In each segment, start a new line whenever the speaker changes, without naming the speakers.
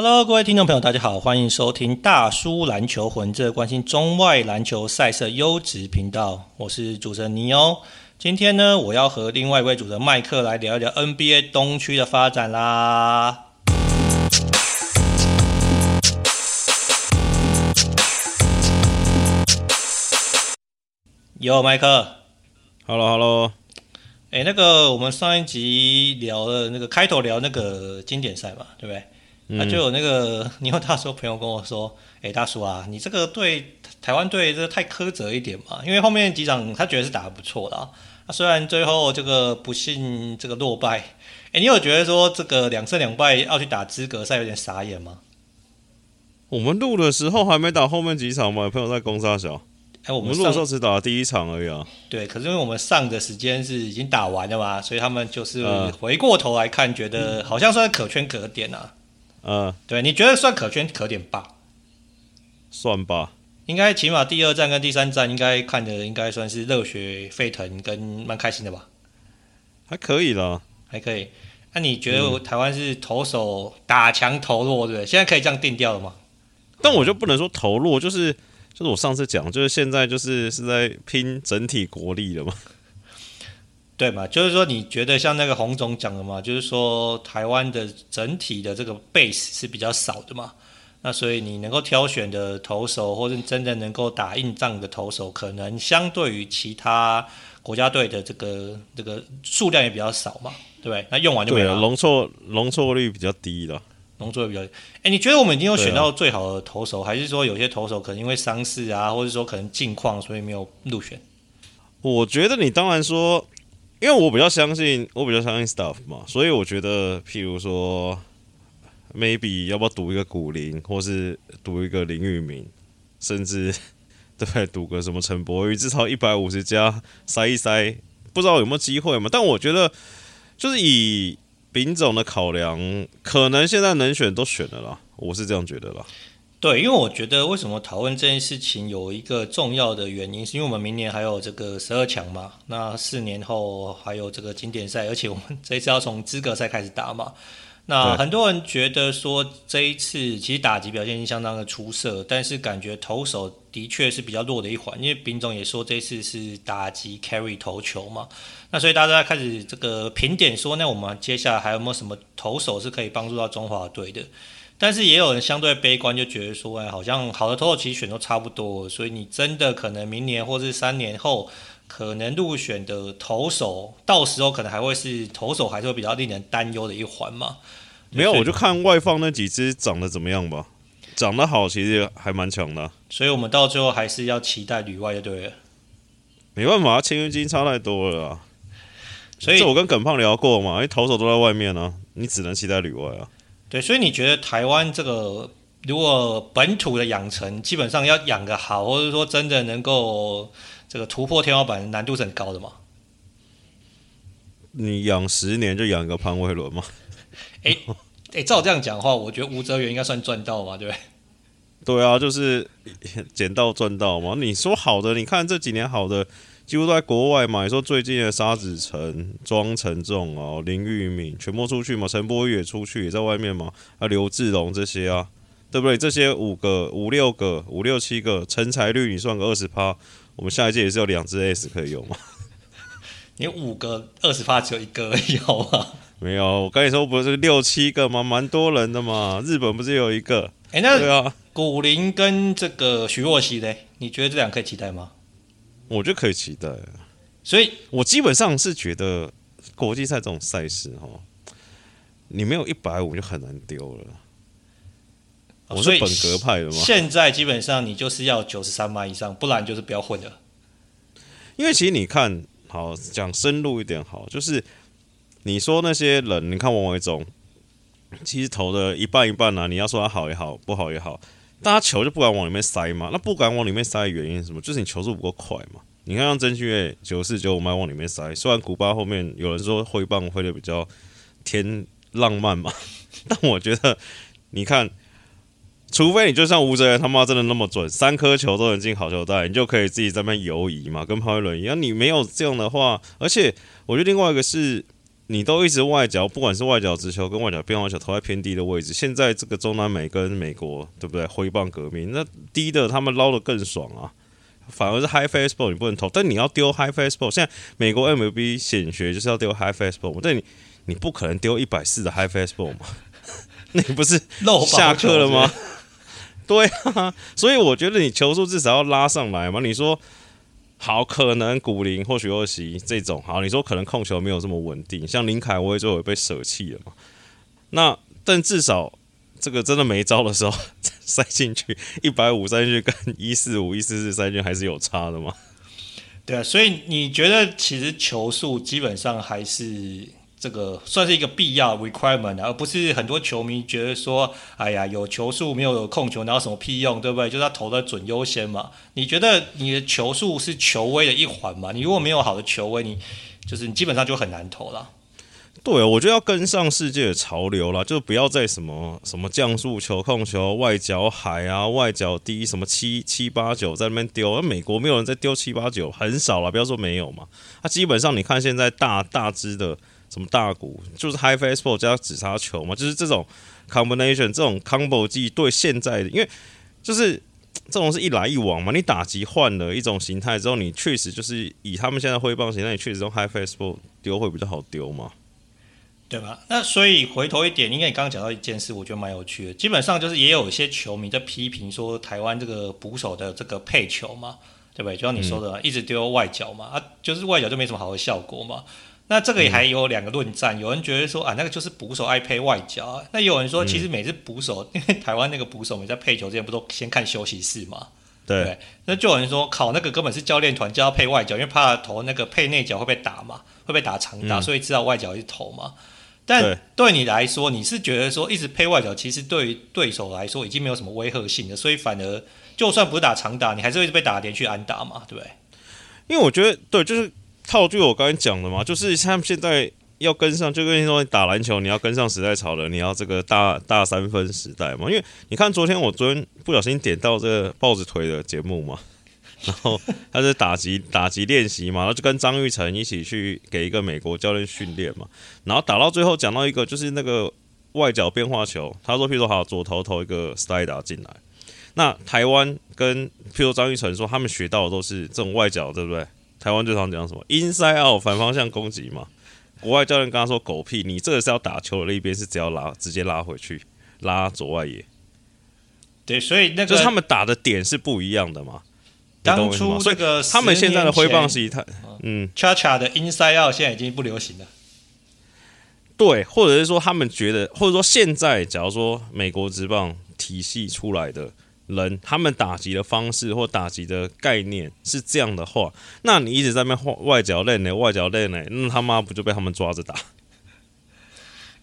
Hello，各位听众朋友，大家好，欢迎收听大叔篮球魂，这关心中外篮球赛事优质频道。我是主持人尼欧。今天呢，我要和另外一位主持人麦克来聊一聊 NBA 东区的发展啦。有麦克
，Hello，Hello。
哎，那个我们上一集聊了那个开头聊那个经典赛嘛，对不对？那、嗯、就有那个 你有大叔朋友跟我说：“哎，大叔啊，你这个对台湾队这个太苛责一点嘛，因为后面几场他觉得是打得不错的啊。啊虽然最后这个不幸这个落败，哎，你有觉得说这个两胜两败要去打资格赛有点傻眼吗？
我们录的时候还没打后面几场嘛，有朋友在攻杀小。哎，我们录的时候只打了第一场而已啊。
对，可是因为我们上的时间是已经打完了嘛，所以他们就是回过头来看，觉得好像算可圈可点啊。
嗯，
对，你觉得算可圈可点吧？
算吧，
应该起码第二站跟第三站应该看的应该算是热血沸腾跟蛮开心的吧？
还可以啦，
还可以。那、啊、你觉得台湾是投手打强投弱，对不对？现在可以这样定调了吗？
但我就不能说投弱，就是就是我上次讲，就是现在就是是在拼整体国力了嘛。
对嘛，就是说你觉得像那个洪总讲的嘛，就是说台湾的整体的这个 base 是比较少的嘛，那所以你能够挑选的投手，或者真的能够打硬仗的投手，可能相对于其他国家队的这个这个数量也比较少嘛，对不对？那用完就没了。
容错容错率比较低的，
容错率比较低。哎，你觉得我们已经有选到最好的投手，还是说有些投手可能因为伤势啊，或者说可能近况，所以没有入选？
我觉得你当然说。因为我比较相信，我比较相信 stuff 嘛，所以我觉得，譬如说，maybe 要不要赌一个古林，或是赌一个林玉明，甚至 对赌个什么陈柏宇，至少一百五十加塞一塞，不知道有没有机会嘛？但我觉得，就是以丙总的考量，可能现在能选都选了啦，我是这样觉得啦。
对，因为我觉得为什么讨论这件事情有一个重要的原因，是因为我们明年还有这个十二强嘛，那四年后还有这个经典赛，而且我们这一次要从资格赛开始打嘛。那很多人觉得说这一次其实打击表现相当的出色，但是感觉投手的确是比较弱的一环，因为丙总也说这一次是打击 carry 投球嘛，那所以大家开始这个评点说，那我们接下来还有没有什么投手是可以帮助到中华队的？但是也有人相对悲观，就觉得说，哎，好像好的投手其实选都差不多，所以你真的可能明年或是三年后可能入选的投手，到时候可能还会是投手，还是会比较令人担忧的一环嘛？
没有，我就看外放那几只长得怎么样吧，长得好，其实还蛮强的。
所以我们到最后还是要期待旅外就对了。
没办法，签约金差太多了啊。所以这我跟耿胖聊过嘛，因为投手都在外面呢，你只能期待旅外啊。
对，所以你觉得台湾这个如果本土的养成，基本上要养个好，或者说真的能够这个突破天花板，难度是很高的吗？
你养十年就养一个潘威伦吗？
哎哎，照这样讲的话，我觉得吴哲源应该算赚到嘛，对不对？
对啊，就是 捡到赚到嘛。你说好的，你看这几年好的。几乎都在国外嘛，你说最近的沙子城、庄成仲哦、林玉敏全部出去嘛，陈柏宇也出去，也在外面嘛，啊，刘志龙这些啊，对不对？这些五个、五六个、五六七个成才率，你算个二十趴，我们下一届也是有两只 S 可以用嘛？
你五个二十趴只有一个而已，好吗？
没有，我跟你说不是六七个吗？蛮多人的嘛，日本不是有一个？
哎，那对啊，古林跟这个徐若曦嘞，你觉得这两个可以期待吗？
我觉得可以期待，
所以
我基本上是觉得国际赛这种赛事哈，你没有一百五就很难丢了。我是本格派的嘛，
现在基本上你就是要九十三码以上，不然就是不要混了。
因为其实你看好讲深入一点好，就是你说那些人，你看王维忠，其实投的一半一半啊，你要说他好也好，不好也好。大家球就不敢往里面塞嘛？那不敢往里面塞的原因是什么？就是你球速不够快嘛。你看像曾峻岳九四九五迈往里面塞，虽然古巴后面有人说挥棒挥的比较天浪漫嘛，但我觉得你看，除非你就像吴哲源他妈真的那么准，三颗球都能进好球带，你就可以自己在那边游移嘛，跟潘威伦一样。你没有这样的话，而且我觉得另外一个是你都一直外角，不管是外角直球跟外角变化球投在偏低的位置。现在这个中南美跟美国，对不对？挥棒革命，那低的他们捞的更爽啊。反而是 high fastball 你不能投，但你要丢 high fastball。现在美国 MLB 显学就是要丢 high fastball，但你你不可能丢一百四的 high fastball 嘛？那你不是下课了吗？对啊，所以我觉得你球速至少要拉上来嘛。你说好，可能古林或许二席这种好，你说可能控球没有这么稳定，像林凯威最后被舍弃了嘛。那但至少这个真的没招的时候 塞进去一百五塞进去跟一四五一四四塞进去还是有差的嘛？
对啊，所以你觉得其实球速基本上还是。这个算是一个必要 requirement，而不是很多球迷觉得说，哎呀，有球速没有有控球，然后什么屁用，对不对？就是他投的准优先嘛。你觉得你的球速是球威的一环嘛？你如果没有好的球威，你就是你基本上就很难投了。
对，我觉得要跟上世界的潮流了，就不要再什么什么降速球控球、外角海啊、外角低什么七七八九在那边丢。那美国没有人在丢七八九，很少了，不要说没有嘛。他基本上你看现在大大支的。什么大鼓就是 high fastball 加紫砂球嘛，就是这种 combination 这种 combo 技对现在的，因为就是这种是一来一往嘛。你打击换了一种形态之后，你确实就是以他们现在挥棒形态，你确实用 high fastball 丢会比较好丢嘛，
对吧？那所以回头一点，因为你刚刚讲到一件事，我觉得蛮有趣的。基本上就是也有一些球迷在批评说，台湾这个捕手的这个配球嘛，对不对？就像你说的，一直丢外角嘛，啊，就是外角就没什么好的效果嘛。那这个也还有两个论战，嗯、有人觉得说啊，那个就是捕手爱配外角啊。那有人说，其实每次捕手，嗯、因为台湾那个捕手，每在配球之前不都先看休息室嘛？对，对。那就有人说，考那个根本是教练团就要配外角，因为怕投那个配内角会被打嘛，会被打长打，嗯、所以知道外角一直投嘛。但对你来说，你是觉得说一直配外角，其实对于对手来说已经没有什么威吓性了，所以反而就算不是打长打，你还是会被打连续安打嘛，对不对？
因为我觉得，对，就是。套句我刚才讲的嘛，就是他们现在要跟上，就跟你说你打篮球，你要跟上时代潮流，你要这个大大三分时代嘛。因为你看昨天我昨天不小心点到这个豹子腿的节目嘛，然后他是打击打击练习嘛，然后就跟张玉成一起去给一个美国教练训练嘛，然后打到最后讲到一个就是那个外角变化球，他说譬如说好左投投一个 slide 进来，那台湾跟譬如张玉成说他们学到的都是这种外角，对不对？台湾最常讲什么？inside out 反方向攻击嘛。国外教练跟他说：“狗屁，你这个是要打球的那一边是只要拉，直接拉回去，拉左外野。”
对，所以那个
就是他们打的点是不一样的嘛。
当初这个
他们现在的挥棒是他
嗯恰恰的 inside out 现在已经不流行了。
对，或者是说他们觉得，或者说现在，假如说美国职棒体系出来的。人他们打击的方式或打击的概念是这样的话，那你一直在那边画外角练呢，外角练呢，那他妈不就被他们抓着打？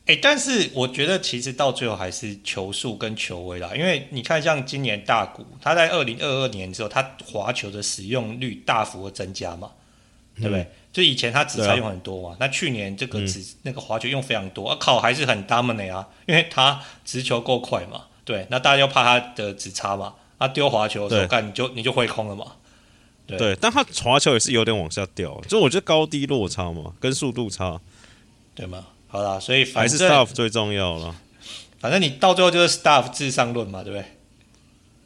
哎、欸，但是我觉得其实到最后还是球速跟球威啦，因为你看像今年大谷，他在二零二二年之后，他滑球的使用率大幅的增加嘛，对不对？嗯、就以前他指叉用很多嘛，啊、那去年这个指、嗯、那个滑球用非常多，啊靠，还是很 dominate 啊，因为他直球够快嘛。对，那大家就怕他的直插嘛？他丢滑球的时候，看对你就你就会空了嘛。对，
对，但他滑球也是有点往下掉，就我觉得高低落差嘛，跟速度差，
对吗？好啦，所以反正
还是 staff 最重要了。
反正你到最后就是 staff 至上论嘛，对不对？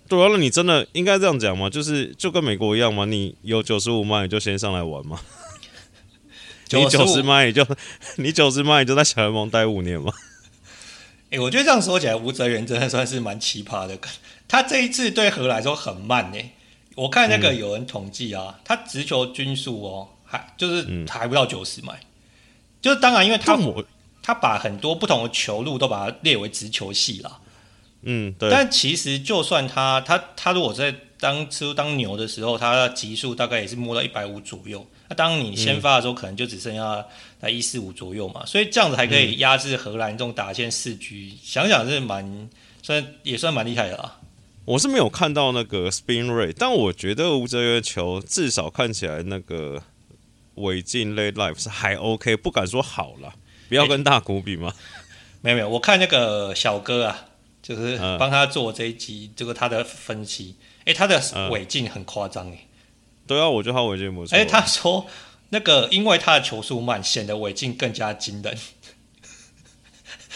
对啊，那你真的应该这样讲嘛？就是就跟美国一样嘛，你有九十五迈你就先上来玩嘛。你九十迈你就你九十迈你就在小联盟待五年嘛。
哎、欸，我觉得这样说起来，吴哲源真的算是蛮奇葩的。他这一次对荷兰来说很慢呢。我看那个有人统计啊，嗯、他直球均数哦，还就是还不到九十迈。嗯、就是当然，因为他我他把很多不同的球路都把它列为直球系了。
嗯，对。
但其实就算他他他如果在当初当牛的时候，他的极速大概也是摸到一百五左右。那当你先发的时候，可能就只剩下在一四五左右嘛，所以这样子还可以压制荷兰这种打线四局，想想是蛮算也算蛮厉害的啊。
我是没有看到那个 spin rate，但我觉得吴哲源球至少看起来那个尾进 late life 是还 OK，不敢说好了，不要跟大谷比嘛。
没有没有，我看那个小哥啊，就是帮他做这一集，这个他的分析，诶，他的尾进很夸张诶。
对啊，我觉得他尾进不错。
哎，他说那个因为他的球速慢，显得违禁更加惊人。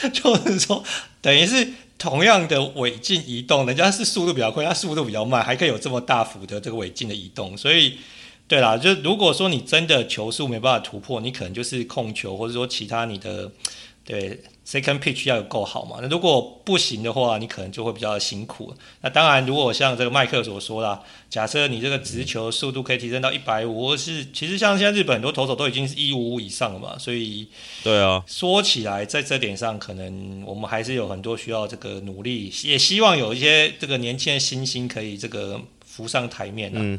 就是说，等于是同样的韦静移动，人家是速度比较快，他速度比较慢，还可以有这么大幅的这个韦静的移动。所以，对啦，就如果说你真的球速没办法突破，你可能就是控球，或者说其他你的对。Second pitch 要有够好嘛？那如果不行的话，你可能就会比较辛苦。那当然，如果像这个麦克所说啦，假设你这个直球速度可以提升到一百五，或是其实像现在日本很多投手都已经是一五五以上了嘛，所以
对啊，
说起来在这点上，可能我们还是有很多需要这个努力，也希望有一些这个年轻的新星可以这个浮上台面。嗯，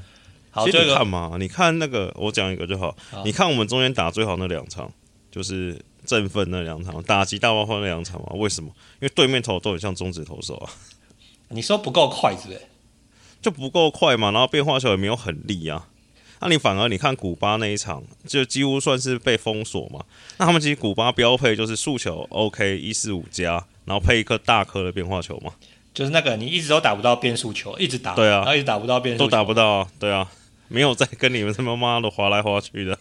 好，这个
看嘛，你看那个，我讲一个就好。好，你看我们中间打最好那两场，就是。振奋那两场打击大爆发那两场嘛？为什么？因为对面投都很像中指投手啊。
你说不够快是不是？
就不够快嘛，然后变化球也没有很利啊。那你反而你看古巴那一场，就几乎算是被封锁嘛。那他们其实古巴标配就是速球 OK 一四五加，然后配一颗大颗的变化球嘛。
就是那个你一直都打不到变速球，一直打
对啊，
然后一直打不到变速球，
都打不到啊，对啊，没有在跟你们他妈妈的划来划去的。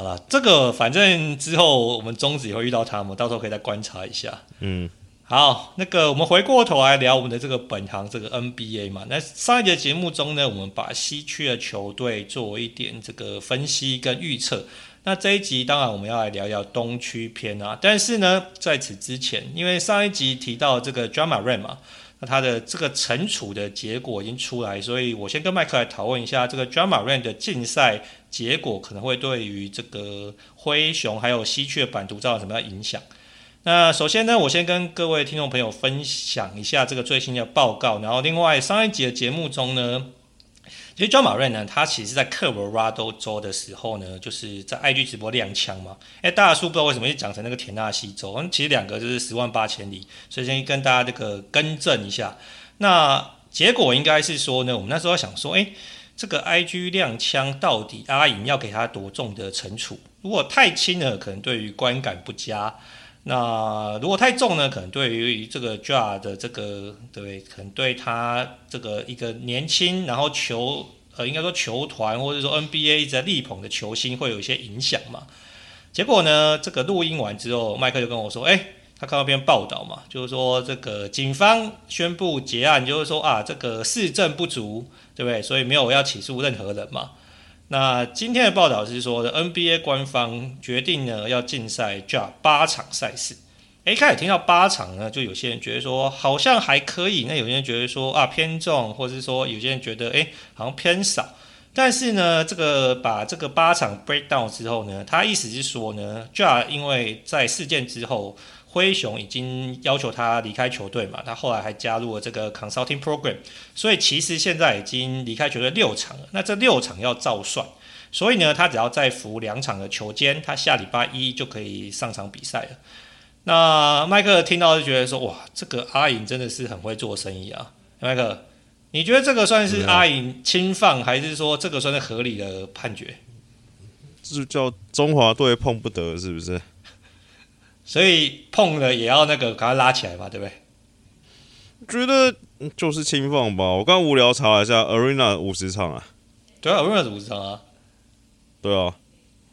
好了，这个反正之后我们中止也会遇到他们，到时候可以再观察一下。
嗯，
好，那个我们回过头来聊我们的这个本行这个 NBA 嘛。那上一节节目中呢，我们把西区的球队做一点这个分析跟预测。那这一集当然我们要来聊聊东区篇啊。但是呢，在此之前，因为上一集提到这个 Ja Morant 嘛。那它的这个惩处的结果已经出来，所以我先跟麦克来讨论一下这个 Drama r a n 的竞赛结果可能会对于这个灰熊还有稀缺版图造成什么样影响。那首先呢，我先跟各位听众朋友分享一下这个最新的报告，然后另外上一集的节目中呢。其实 Ja Morant 呢，他其实在科罗拉多州的时候呢，就是在 IG 直播亮枪嘛。哎，大叔不知道为什么就讲成那个田纳西州，其实两个就是十万八千里，所以先跟大家这个更正一下。那结果应该是说呢，我们那时候想说，哎，这个 IG 亮枪到底阿银要给他多重的惩处？如果太轻了，可能对于观感不佳。那如果太重呢？可能对于这个 Ja 的这个对，可能对他这个一个年轻，然后球呃，应该说球团或者说 NBA 一直在力捧的球星会有一些影响嘛。结果呢，这个录音完之后，麦克就跟我说：“哎，他看到篇报道嘛，就是说这个警方宣布结案，就是说啊，这个事证不足，对不对？所以没有要起诉任何人嘛。”那今天的报道是说，NBA 官方决定呢要禁赛 Ja 八场赛事。诶，开始听到八场呢，就有些人觉得说好像还可以，那有些人觉得说啊偏重，或者是说有些人觉得诶好像偏少。但是呢，这个把这个八场 break down 之后呢，他意思是说呢，Ja 因为在事件之后。灰熊已经要求他离开球队嘛，他后来还加入了这个 consulting program，所以其实现在已经离开球队六场了。那这六场要照算，所以呢，他只要再服两场的球监，他下礼拜一就可以上场比赛了。那麦克听到就觉得说，哇，这个阿银真的是很会做生意啊。麦克，你觉得这个算是阿银轻放，还是说这个算是合理的判决？
这叫中华队碰不得，是不是？
所以碰了也要那个赶快拉起来嘛，对不对？
觉得就是轻放吧。我刚无聊查了一下，Arena 五十场啊。
对啊，Arena 是五十场啊。
对啊，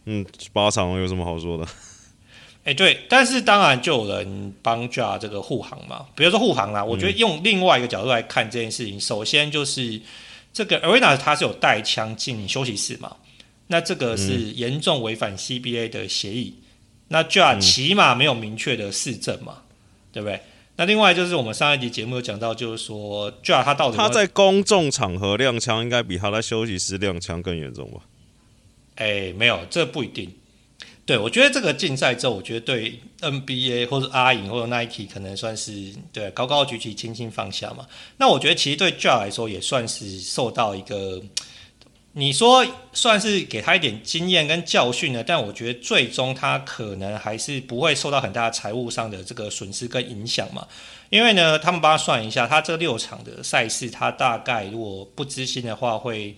嗯，八场有什么好说的？
哎、欸，对，但是当然就有人帮 Ja 这个护航嘛。比如说护航啦，我觉得用另外一个角度来看这件事情，嗯、首先就是这个 Arena 它是有带枪进休息室嘛，那这个是严重违反 CBA 的协议。那 Ja 起码没有明确的事证嘛，嗯、对不对？那另外就是我们上一集节目有讲到，就是说 Ja 他到底
他在公众场合亮枪，应该比他在休息室亮枪更严重吧？
哎，没有，这不一定。对，我觉得这个竞赛之后，我觉得对 NBA 或者阿银或者 Nike 可能算是对高高举起，轻轻放下嘛。那我觉得其实对 Ja 来说也算是受到一个。你说算是给他一点经验跟教训呢，但我觉得最终他可能还是不会受到很大财务上的这个损失跟影响嘛。因为呢，他们帮他算一下，他这六场的赛事，他大概如果不知心的话，会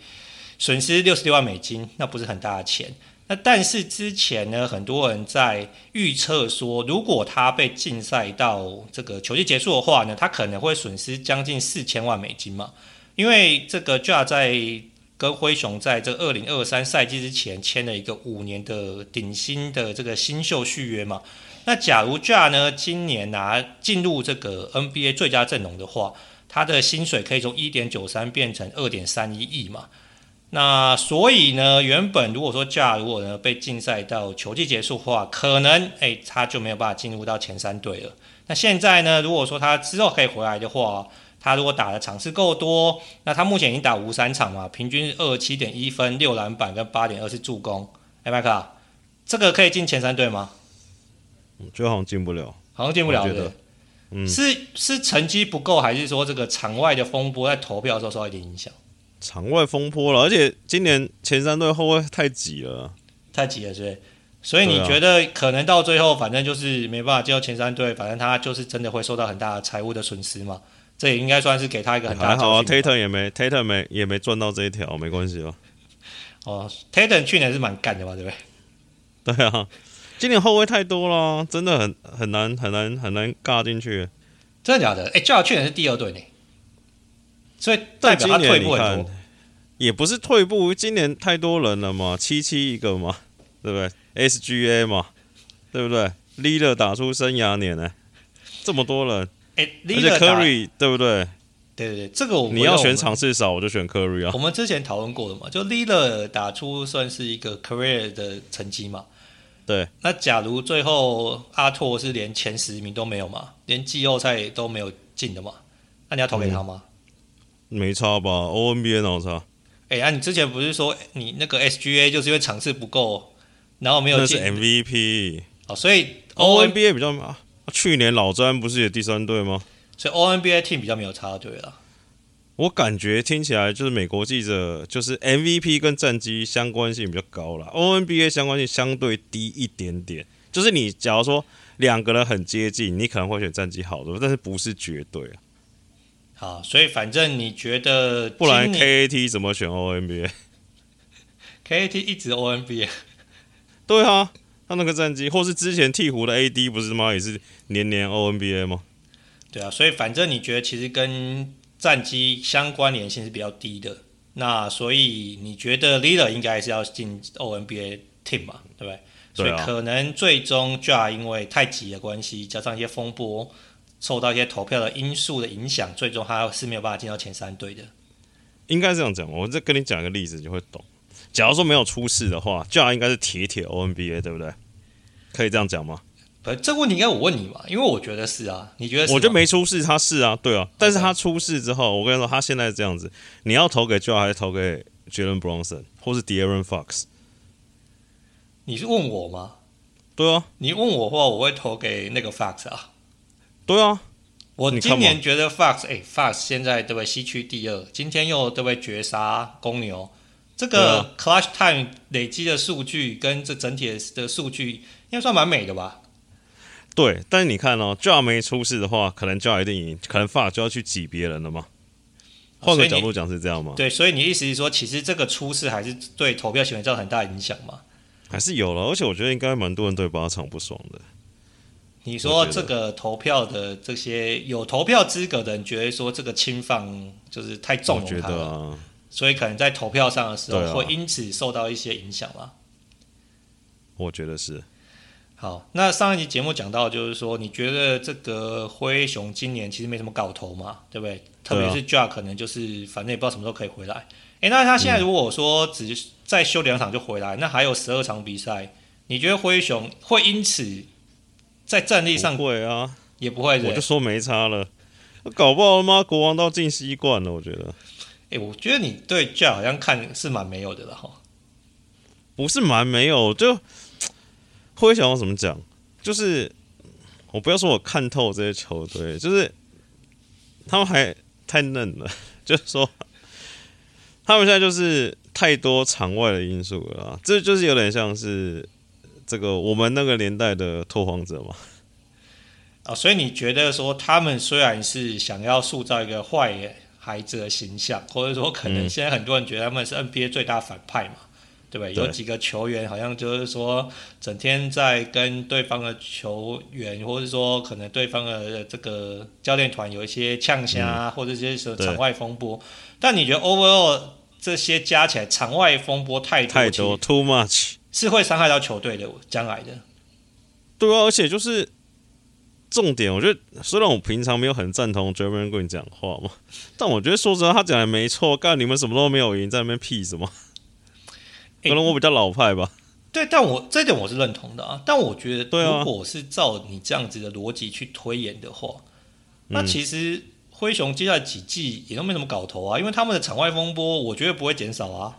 损失六十六万美金，那不是很大的钱。那但是之前呢，很多人在预测说，如果他被禁赛到这个球季结束的话呢，他可能会损失将近四千万美金嘛。因为这个 Ja 在跟灰熊在这二零二三赛季之前签了一个五年的顶薪的这个新秀续约嘛。那假如 Ja 呢今年拿进入这个 NBA 最佳阵容的话，他的薪水可以从一点九三变成二点三一亿嘛。那所以呢，原本如果说 Ja 如果呢被禁赛到球季结束的话，可能哎他就没有办法进入到前三队了。那现在呢，如果说他之后可以回来的话，他如果打的场次够多，那他目前已经打五三场嘛，平均二七点一分、六篮板跟八点二次助攻。哎，麦克，这个可以进前三队吗？
我觉得好像进不了，
好像进不了的。嗯，是是成绩不够，还是说这个场外的风波在投票的时候受到一点影响？
场外风波了，而且今年前三队后卫太挤了，
太挤了，是不是？所以你觉得可能到最后，反正就是没办法进入前三队，反正他就是真的会受到很大的财务的损失嘛？这也应该算是给他一个很大的。
还好啊，Tatum 也没 Tatum 没也没赚到这一条，没关系哦？
哦，Tatum 去年是蛮干的吧，对不
对？对啊，今年后卫太多了，真的很很难很难很难尬进去。
真的假的？哎、欸，正好去年是第二队呢。所以代表他退步很多，
也不是退步，今年太多人了嘛，七七一个嘛，对不对？SGA 嘛，对不对？Lillard 打出生涯年呢，这么多人，而且 Curry 对不对？
对对对，这个我
你要选场次少，我就选 Curry 啊。
我们之前讨论过的嘛，就 Lillard 打出算是一个 career 的成绩嘛。
对，
那假如最后阿拓是连前十名都没有嘛，连季后赛都没有进的嘛，那你要投给他吗？嗯
没差吧？O N B A 哪有差？
哎、欸，啊，你之前不是说你那个 S G A 就是因为场次不够，然后没有进？
那是 M V P
哦，所以
O N B A 比较啊。去年老詹不是也第三队吗？
所以 O N B A team 比较没有插队了。
我感觉听起来就是美国记者就是 M V P 跟战绩相关性比较高啦。O N B A 相关性相对低一点点。就是你假如说两个人很接近，你可能会选战绩好的，但是不是绝对啊。
好，所以反正你觉得
不然 K A T 怎么选 O N B A？K
A T 一直 O N B A。
对啊，他那个战绩，或是之前鹈鹕的 A D 不是吗？也是年年 O N B A 吗？
对啊，所以反正你觉得其实跟战绩相关联性是比较低的。那所以你觉得 Lillard 应该是要进 O N B A team 嘛？对不对？所以可能最终 Ja 因为太急的关系，加上一些风波。受到一些投票的因素的影响，最终他是没有办法进到前三队的。
应该这样讲，我再跟你讲一个例子，你就会懂。假如说没有出事的话，Ja 应该是铁铁 O N B A，对不对？可以这样讲吗？
不，这个问题应该我问你嘛，因为我觉得是啊。你觉得是？
我觉得没出事，他是啊，对啊。但是他出事之后，我跟你说，他现在是这样子，你要投给 Ja 还是投给 Jalen Bronson 或是 De'Aaron Fox？
你是问我吗？
对啊，
你问我的话，我会投给那个 Fox 啊。
对啊，
我今年觉得 Fox 哎，Fox 现在对不对？西区第二，今天又对不对？绝杀公牛，这个 Clutch Time 累积的数据跟这整体的数据应该算蛮美的吧？
对，但是你看哦，Ja 没出事的话，可能 Ja 一定赢，可能 Fox 就要去挤别人了嘛。换个角度讲是这样吗？
对，所以你意思是说，其实这个出事还是对投票行为造成很大影响吗？
还是有了，而且我觉得应该蛮多人对八场不爽的。
你说这个投票的这些有投票资格的人，觉得说这个侵犯就是太纵容他了，啊、所以可能在投票上的时候会因此受到一些影响吗？
我觉得是。
好，那上一集节目讲到，就是说你觉得这个灰熊今年其实没什么搞头嘛，对不对？特别是 Ja 可能就是反正也不知道什么时候可以回来。哎、欸，那他现在如果说只再休两场就回来，嗯、那还有十二场比赛，你觉得灰熊会因此？在战力上
会啊，
也不会。
我就说没差了，搞不好他妈国王都进西冠了。我觉得，
哎、欸，我觉得你对 Ja 好像看是蛮没有的了哈。
不是蛮没有，就会想要怎么讲？就是我不要说我看透这些球队，就是他们还太嫩了。就是说，他们现在就是太多场外的因素了，这就是有点像是。这个我们那个年代的拓荒者嘛，
啊，所以你觉得说他们虽然是想要塑造一个坏孩子的形象，或者说可能现在很多人觉得他们是 NBA 最大反派嘛，嗯、对不对？有几个球员好像就是说整天在跟对方的球员，或者说可能对方的这个教练团有一些呛声啊，嗯、或者这些什么场外风波。但你觉得 overall 这些加起来场外风波太多
太多，too much，
是会伤害到球队的将来的。
对啊，而且就是重点，我觉得虽然我平常没有很赞同 Draymond Green 讲话嘛，但我觉得说实话，他讲的没错。干你们什么都没有赢，在那边屁什么？可能我比较老派吧。
对，但我这点我是认同的啊。但我觉得，如果是照你这样子的逻辑去推演的话，啊、那其实灰熊接下来几季也都没什么搞头啊，因为他们的场外风波，我觉得不会减少啊。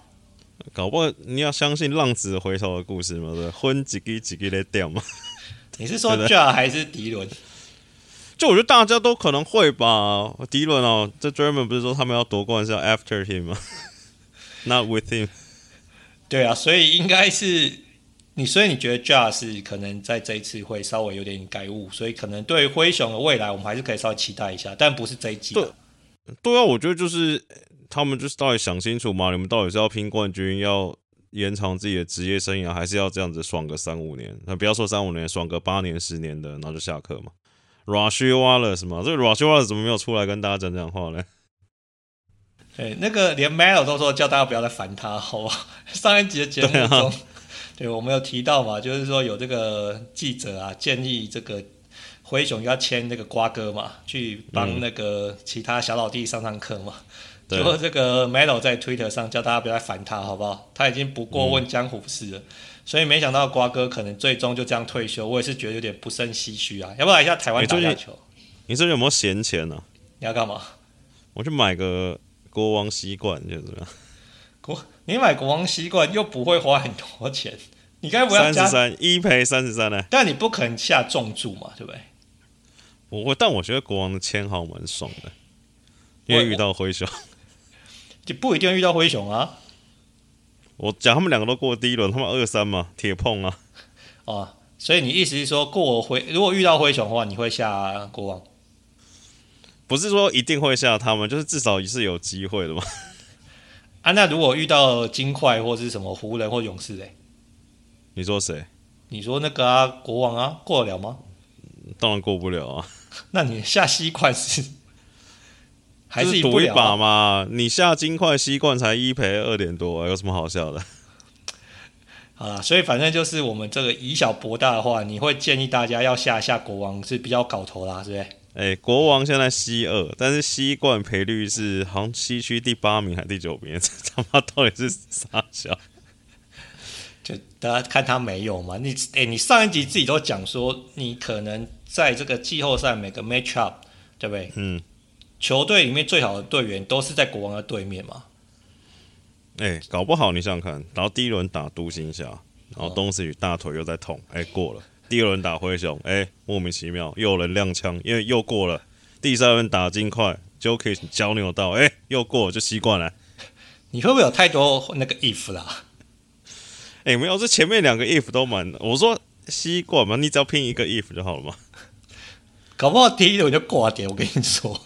搞不好你要相信浪子回头的故事嘛，对，昏几个几个的掉嘛。
你是说 Ja 还是迪伦？
就我觉得大家都可能会吧。迪伦哦，这 Draymond 不是说他们要夺冠是要 after him 吗？Not with him。
对啊，所以应该是你，所以你觉得 Ja 是可能在这一次会稍微有点改悟，所以可能对灰熊的未来，我们还是可以稍微期待一下，但不是这一季。
对，对啊，我觉得就是他们就是到底想清楚嘛，你们到底是要拼冠军，要延长自己的职业生涯，还是要这样子爽个三五年？那不要说三五年，爽个八年、十年的，然后就下课嘛。Rasheed Wallace 嘛，这个 Rasheed Wallace 怎么没有出来跟大家讲讲话呢？
对，那个连 Melo 都说叫大家不要再烦他，好吧？上一集的节目中，对，啊、对我们有提到嘛，就是说有这个记者啊建议这个灰熊要签那个瓜哥嘛，去帮那个其他小老弟上上课嘛。结果、嗯、这个 Melo 在 Twitter 上叫大家不要再烦他，好不好？他已经不过问江湖事了，嗯、所以没想到瓜哥可能最终就这样退休，我也是觉得有点不胜唏嘘啊。要不要来一下台湾打下球？
你这里有没有闲钱呢、啊？
你要干嘛？
我去买个。国王西冠就怎么样？
国你买国王西冠又不会花很多钱，你该不要加
三十三一赔三十三呢？
但你不可能下重注嘛，对不对？
我会，但我觉得国王的签号蛮爽的，因为遇到灰熊，
就不一定遇到灰熊啊。
我讲他们两个都过第一轮，他们二三嘛，铁碰啊。
哦，所以你意思是说过灰，如果遇到灰熊的话，你会下国王？
不是说一定会下他们，就是至少也是有机会的嘛。
啊，那如果遇到金块或是什么湖人或勇士嘞？
你说谁？
你说那个啊，国王啊，过得了吗？
当然过不了啊。
那你下西冠是还是
赌一,把嘛？你下金块西冠才一赔二点多，有什么好笑的？
好啦，所以反正就是我们这个以小博大的话，你会建议大家要下下国王是比较搞头啦，是不是？
哎、欸，国王现在西二，但是西冠赔率是好像西区第八名还是第九名？这他妈到底是啥小？
就大家看他没有嘛？你哎、欸，你上一集自己都讲说，你可能在这个季后赛每个 match up，对不对？嗯。球队里面最好的队员都是在国王的对面嘛？
哎、欸，搞不好你想想看，然后第一轮打独行侠，然后东契奇大腿又在痛，哎、欸，过了。第二轮打灰熊，哎、欸，莫名其妙又有人踉跄，因为又过了。第三轮打金块，Jokic 脚扭到，哎、欸，又过了就习惯了。
你会不会有太多那个 if 啦？
哎、欸，没有，这前面两个 if 都蛮……我说习惯嘛，你只要拼一个 if 就好了嘛。
搞不好第一轮就挂点，我跟你说。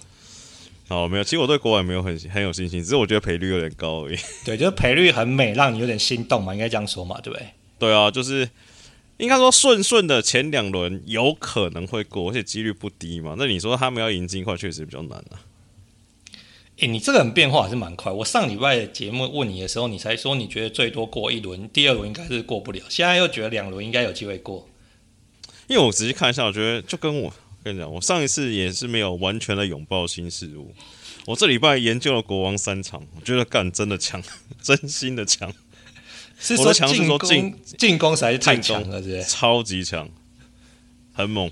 好，没有，其实我对国外没有很很有信心，只是我觉得赔率有点高而已。
对，就是赔率很美，让你有点心动嘛，应该这样说嘛，对不对？
对啊，就是。应该说顺顺的前两轮有可能会过，而且几率不低嘛。那你说他们要赢金块确实比较难啊。
诶、欸，你这个人变化还是蛮快。我上礼拜的节目问你的时候，你才说你觉得最多过一轮，第二轮应该是过不了。现在又觉得两轮应该有机会过。
因为我仔细看一下，我觉得就跟我跟你讲，我上一次也是没有完全的拥抱新事物。我这礼拜研究了国王三场，我觉得干真的强，真心的强。
是说进攻进攻实在是太强了，是不是？
超级强，很猛。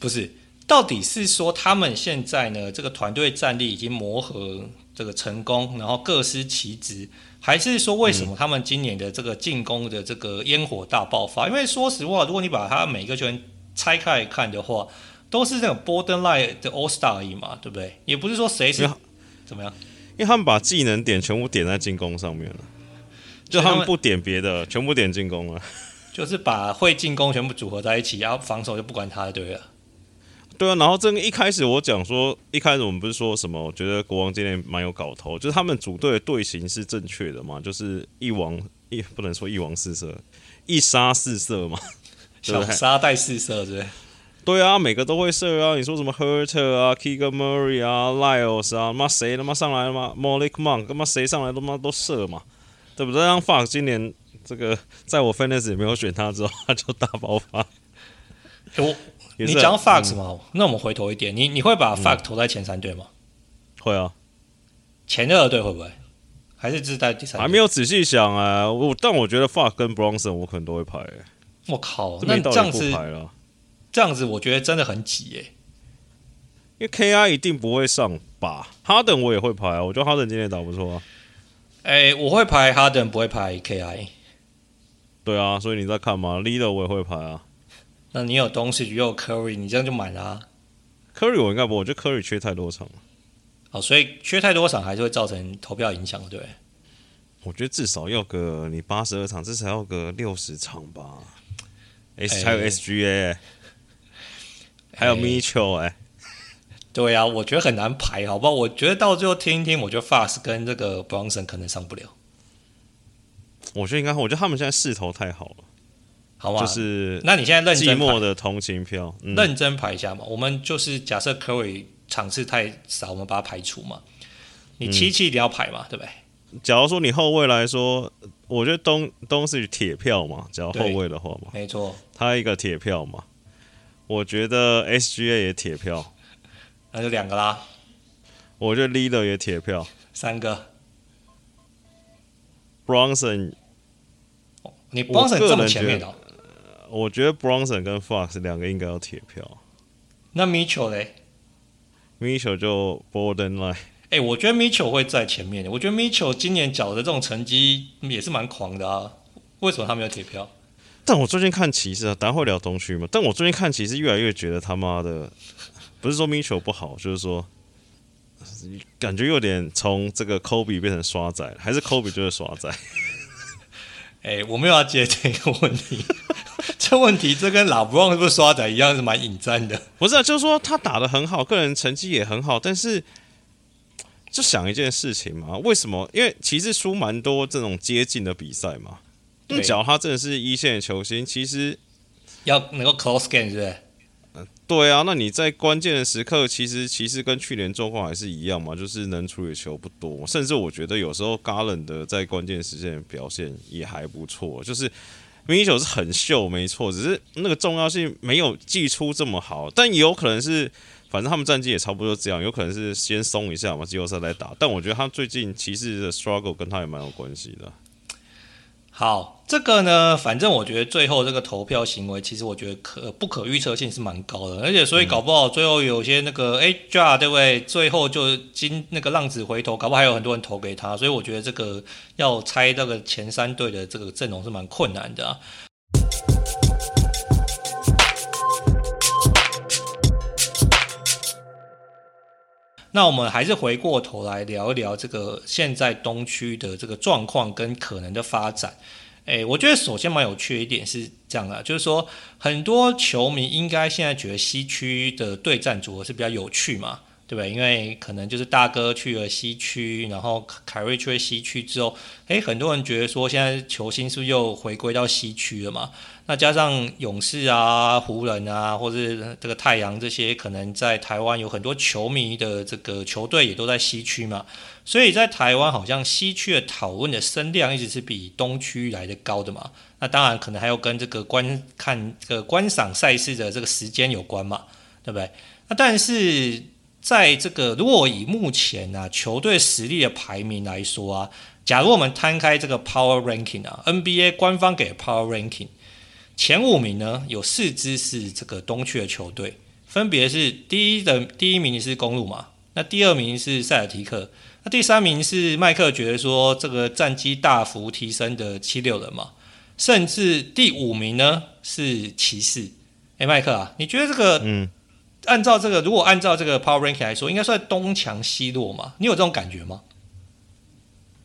不是，到底是说他们现在呢？这个团队战力已经磨合这个成功，然后各司其职，还是说为什么他们今年的这个进攻的这个烟火大爆发？嗯、因为说实话，如果你把他每个球员拆开来看的话，都是那种 borderline 的 all star 而已嘛，对不对？也不是说谁是怎么样，
因为他们把技能点全部点在进攻上面了。就他们不点别的，全部点进攻了，
就是把会进攻全部组合在一起，然后防守就不管他了，对了。
对啊，然后这个一开始我讲说，一开始我们不是说什么？我觉得国王今天蛮有搞头，就是他们组队的队形是正确的嘛，就是一王一不能说一王四射，一杀四射嘛，
小杀带四射，对不
对？啊，每个都会射啊！你说什么 Huerter 啊，Keegan Murray 啊，Lyles 啊，妈谁他妈上来了吗？Malik Monk，他妈谁上来他妈都射嘛，对不对？让 Fox 今年这个在我 Fantasy 也没有选他之后，他就大爆发。
我你讲 Fox 吗？嗯、那我们回头一点，你你会把 Fox 投在前三队吗？
会啊。
前二队会不会？还是只在第三？
还没有仔细想啊。我但我觉得 Fox 跟 Bronson 我可能都会排、欸。
我靠，那这样子。这样子我觉得真的很挤耶，
因为 KI 一定不会上吧？哈登我也会排啊，我觉得哈登今天打不错啊。
哎、欸，我会排哈登，不会排 KI。
对啊，所以你在看吗？Leader 我也会排啊。
那你有东西又有 Curry，你这样就满了、啊。
Curry 我应该不，我觉得 Curry 缺太多场了。
哦，所以缺太多场还是会造成投票影响，对？
我觉得至少要个你八十二场，至少要个六十场吧。S、欸、还有 SGA、欸。还有 Mitchell 哎、欸，
对呀、啊，我觉得很难排，好不好？我觉得到最后听一听，我觉得 Fast 跟这个 Bronson 可能上不了。
我觉得应该，我觉得他们现在势头太好了，
好吧？
就是
那你现在认真
寂寞的同情票，
嗯、认真排一下嘛。我们就是假设 Curry 场次太少，我们把它排除嘛。你七七一定要排嘛，嗯、对不对？
假如说你后卫来说，我觉得东东是铁票嘛。假如后卫的话嘛，
没错，
他一个铁票嘛。我觉得 SGA 也铁票，
那就两个啦。
我觉得 Leader 也铁票，
三个。
Bronson，
你 Bronson 这么前面的？
我觉得 Bronson 跟 Fox 两个应该要铁票。
那 Mitchell 嘞
？Mitchell 就 Borderline。
哎、欸，我觉得 Mitchell 会在前面。我觉得 Mitchell 今年缴的这种成绩也是蛮狂的啊。为什么他没有铁票？
但我最近看骑士啊，等下会聊东区嘛。但我最近看骑士越来越觉得他妈的，不是说 Mitchell 不好，就是说感觉有点从这个 Kobe 变成刷仔，还是 Kobe 就是刷仔？
哎、欸，我没有要接这个问题，这问题这跟老布朗是不是刷仔一样是蛮引战的。
不是、啊，就是说他打的很好，个人成绩也很好，但是就想一件事情嘛，为什么？因为骑士输蛮多这种接近的比赛嘛。假如他真的是一线的球星，其实
要能够 close game，是不是？
嗯，对啊。那你在关键的时刻，其实其实跟去年状况还是一样嘛，就是能处理球不多。甚至我觉得有时候 Garland 的在关键时间表现也还不错。就是明星球是很秀，没错，只是那个重要性没有寄出这么好。但有可能是，反正他们战绩也差不多这样，有可能是先松一下嘛，季后赛来打。但我觉得他最近骑士的 struggle 跟他也蛮有关系的。
好，这个呢，反正我觉得最后这个投票行为，其实我觉得可不可预测性是蛮高的，而且所以搞不好最后有些那个哎 Ja 对不对？最后就今那个浪子回头，搞不好还有很多人投给他，所以我觉得这个要猜这个前三队的这个阵容是蛮困难的。那我们还是回过头来聊一聊这个现在东区的这个状况跟可能的发展。诶，我觉得首先蛮有趣的一点是这样的，就是说很多球迷应该现在觉得西区的对战组合是比较有趣嘛，对不对？因为可能就是大哥去了西区，然后凯瑞去了西区之后，诶，很多人觉得说现在球星是不是又回归到西区了嘛？那加上勇士啊、湖人啊，或是这个太阳这些，可能在台湾有很多球迷的这个球队也都在西区嘛，所以在台湾好像西区的讨论的声量一直是比东区来的高的嘛。那当然可能还有跟这个观看这个观赏赛事的这个时间有关嘛，对不对？那但是在这个如果以目前啊球队实力的排名来说啊，假如我们摊开这个 Power Ranking 啊，NBA 官方给 Power Ranking。前五名呢，有四支是这个东区的球队，分别是第一的第一名是公鹿嘛，那第二名是塞尔提克，那第三名是麦克觉得说这个战绩大幅提升的七六人嘛，甚至第五名呢是骑士。哎，麦克啊，你觉得这个嗯，按照这个如果按照这个 Power Ranking 来说，应该算东强西弱嘛？你有这种感觉吗？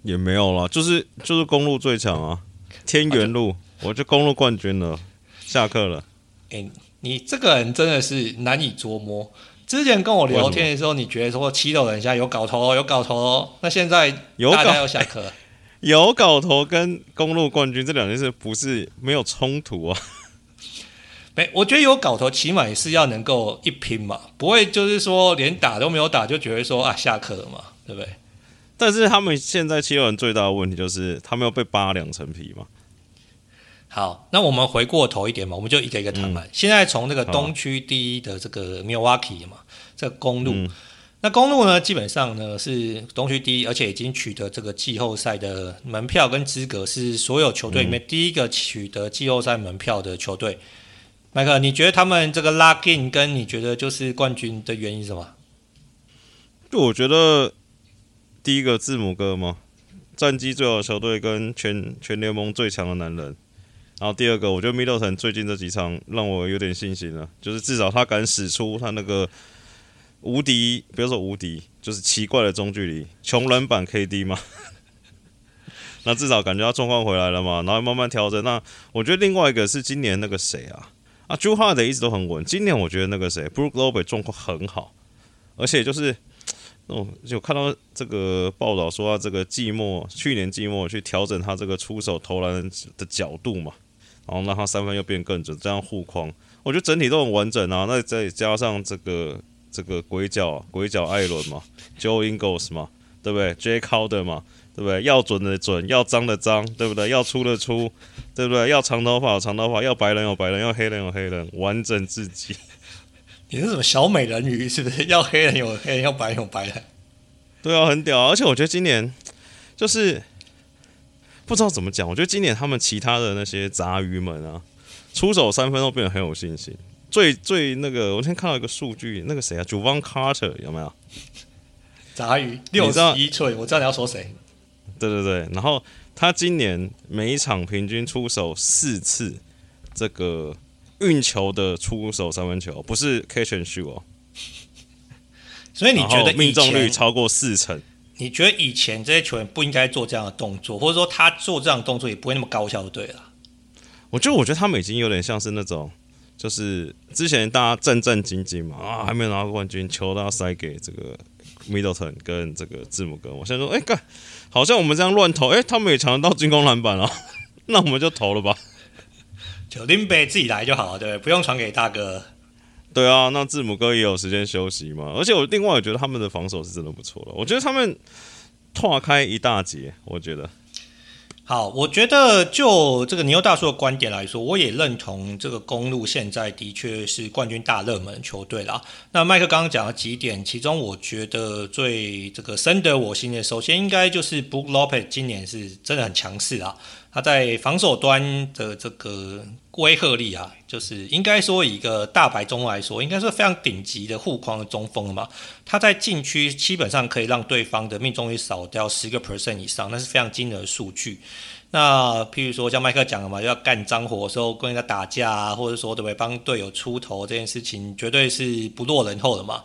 也没有啦，就是就是公路最强啊，天元路。我就公路冠军了，下课了。
哎、欸，你这个人真的是难以捉摸。之前跟我聊天的时候，你觉得说七六人家有搞头，有搞头。那现在大家要下课，
有搞头跟公路冠军这两件事不是没有冲突啊？
没，我觉得有搞头，起码也是要能够一拼嘛，不会就是说连打都没有打就觉得说啊下课了嘛，对不对？
但是他们现在七六人最大的问题就是他们要被扒两层皮嘛。
好，那我们回过头一点嘛，我们就一个一个谈嘛。嗯、现在从那个东区第一的这个 Milwaukee 嘛，这个公路。嗯那公路呢，基本上呢是东区第一，而且已经取得这个季后赛的门票跟资格，是所有球队里面第一个取得季后赛门票的球队。麦、克，你觉得他们这个 lock in 跟你觉得就是冠军的原因是什么？
就我觉得第一个字母哥嘛，战绩最好的球队跟全全联盟最强的男人。然后第二个，我觉得密尔城最近这几场让我有点信心了，就是至少他敢使出他那个。无敌，不要说无敌，就是奇怪的中距离，穷人版 KD 嘛。那至少感觉他状况回来了嘛，然后慢慢调整。那我觉得另外一个是今年那个谁啊，啊，Jrue Holiday 一直都很稳。今年我觉得那个谁，Brook Lopez 状况很好，而且就是，哦，就看到这个报道说他这个季末，去年季末去调整他这个出手投篮的角度嘛，然后让他三分又变更准，这样护框，我觉得整体都很完整啊。那再加上这个。这个鬼脚鬼脚艾伦嘛，Joe Ingles 嘛，对不对？Jae Crowder 嘛，对不对？要准的准，要脏的脏，对不对？要粗的粗，对不对？要长头发有长头发，要白人有白人，要黑人有黑人，完整自己。
你是什么小美人鱼？是不是？要黑人有黑人，要白人有白人。
对啊，很屌啊！而且我觉得今年就是不知道怎么讲，我觉得今年他们其他的那些杂鱼们啊，出手三分都变得很有信心。最最那个，我今天看到一个数据，那个谁啊，Jevon Carter 有没有？
杂鱼六十一寸，我知道你要说谁。
对对对，然后他今年每一场平均出手四次，这个运球的出手三分球，不是 catch and shoot 哦。
所以你觉得
命中率超过四成？
你觉得以前这些球员不应该做这样的动作，或者说他做这样的动作也不会那么高效，就对了。
我觉得，我觉得他们已经有点像是那种。就是之前大家战战兢兢嘛，啊，还没有拿过冠军，球都要塞给这个 Middleton 跟这个字母哥。我现在说，哎、欸，干，好像我们这样乱投，哎、欸，他们也抢得到进攻篮板了，那我们就投了吧。
就林北自己来就好了，对，不用传给大哥。
对啊，那字母哥也有时间休息嘛。而且我另外我觉得他们的防守是真的不错了，我觉得他们拓开一大截，我觉得。
好，我觉得就这个牛大叔的观点来说，我也认同这个公路现在的确是冠军大热门球队啦。那麦克刚刚讲了几点，其中我觉得最这个深得我心的，首先应该就是 Book Lopez 今年是真的很强势啊。他在防守端的这个威慑力啊，就是应该说一个大白中来说，应该是非常顶级的护框中锋了嘛。他在禁区基本上可以让对方的命中率少掉十个 percent 以上，那是非常惊人的数据。那譬如说像麦克讲的嘛，要干脏活的时候跟人家打架啊，或者说对不对，帮队友出头这件事情，绝对是不落人后的嘛。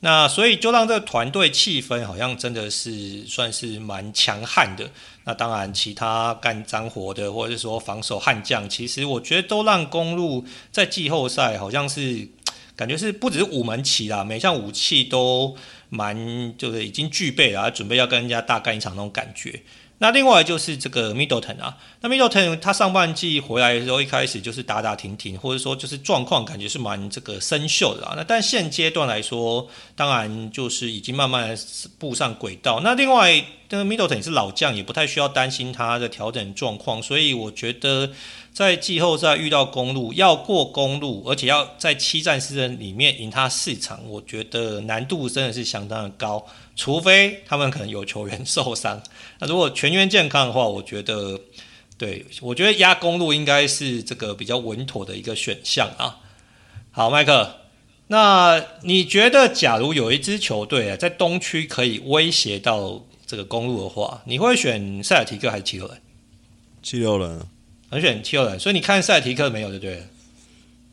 那所以就让这个团队气氛好像真的是算是蛮强悍的。那当然，其他干脏活的或者是说防守悍将，其实我觉得都让公路在季后赛好像是感觉是不只是五门旗啦，每项武器都蛮就是已经具备了，准备要跟人家大干一场那种感觉。那另外就是这个 Middleton 啊，那 Middleton 他上半季回来的时候，一开始就是打打停停，或者说就是状况感觉是蛮这个生锈的啊。那但现阶段来说，当然就是已经慢慢步上轨道。那另外，这个 Middleton 也是老将，也不太需要担心他的调整状况。所以我觉得在季后赛遇到公路，要过公路，而且要在七战四胜里面赢他四场，我觉得难度真的是相当的高。除非他们可能有球员受伤，那如果全员健康的话，我觉得，对，我觉得压公路应该是这个比较稳妥的一个选项啊。好，麦克，那你觉得假如有一支球队啊，在东区可以威胁到这个公路的话，你会选塞尔提克还是七六人？
七六人，
很选七六人，所以你看塞尔提克没有，对不对？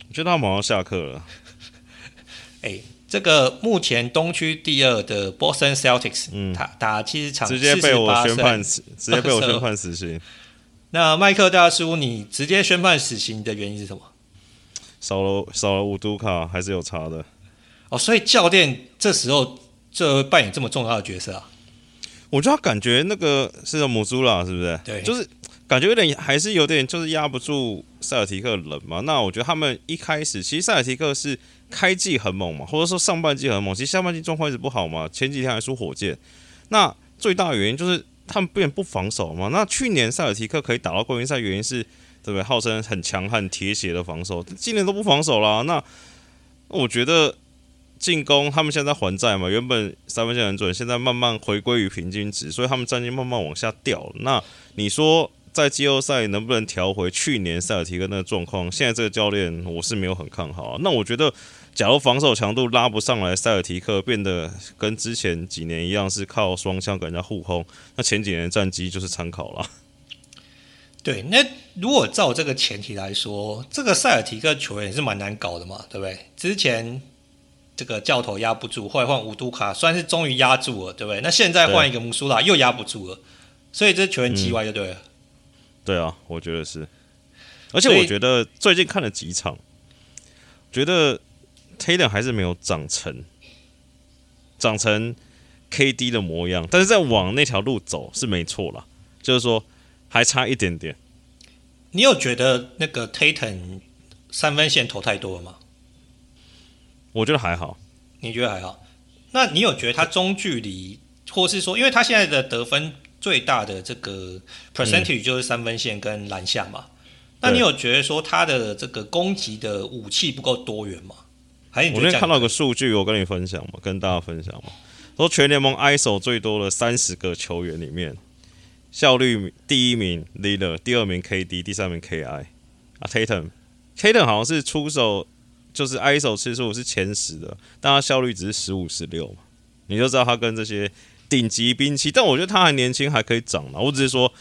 我觉得他马上下课了。
哎、欸。这个目前东区第二的 Boston Celtics，嗯，他打七十场，
直接被我宣判死，直接被我宣判死刑。
那麦克大叔，你直接宣判死刑的原因是什么？
少了少了五都卡，还是有差的。
哦，所以教练这时候就扮演这么重要的角色啊？
我觉得他感觉那个是叫姆苏拉，是不是？
对，
就是感觉有点还是有点就是压不住塞尔提克人嘛。那我觉得他们一开始其实塞尔提克是开季很猛嘛，或者说上半季很猛，其实下半季状况一直不好嘛。前几天还输火箭，那最大的原因就是他们变不防守嘛。那去年塞尔提克可以打到冠军赛，原因是对不对？号称很强悍、铁血的防守，今年都不防守啦。那我觉得。进攻，他们现在还债嘛？原本三分线很准，现在慢慢回归于平均值，所以他们战绩慢慢往下掉。那你说在季后赛能不能调回去年塞尔提克那个状况？现在这个教练我是没有很看好。那我觉得，假如防守强度拉不上来，塞尔提克变得跟之前几年一样是靠双枪跟人家互轰，那前几年的战绩就是参考了。
对，那如果照这个前提来说，这个塞尔提克球员也是蛮难搞的嘛，对不对？之前。这个教头压不住，后来换乌都卡，算是终于压住了，对不对？那现在换一个穆苏拉又压不住了，所以这球员机歪就对了、嗯。
对啊，我觉得是。而且我觉得最近看了几场，觉得 Tatum 还是没有长成，长成 KD 的模样，但是在往那条路走是没错啦，就是说还差一点点。
你有觉得那个 Tatum 三分线投太多了吗？
我觉得还好，
你觉得还好？那你有觉得他中距离，或是说，因为他现在的得分最大的这个 percentage 就是三分线跟篮下嘛？嗯、那你有觉得说他的这个攻击的武器不够多元吗？
我那天看到个数据，我跟你分享嘛，跟大家分享嘛，说全联盟 ISO 最多的三十个球员里面，效率第一名 Lillard，第二名 KD，第三名 KI 啊 Tatum，Tatum 好像是出手。就是 ISO 次数是前十的，但他效率只是十五十六嘛，你就知道他跟这些顶级兵器，但我觉得他还年轻，还可以涨嘛。我只是说，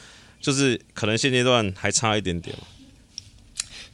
就是可能现阶段还差一点点。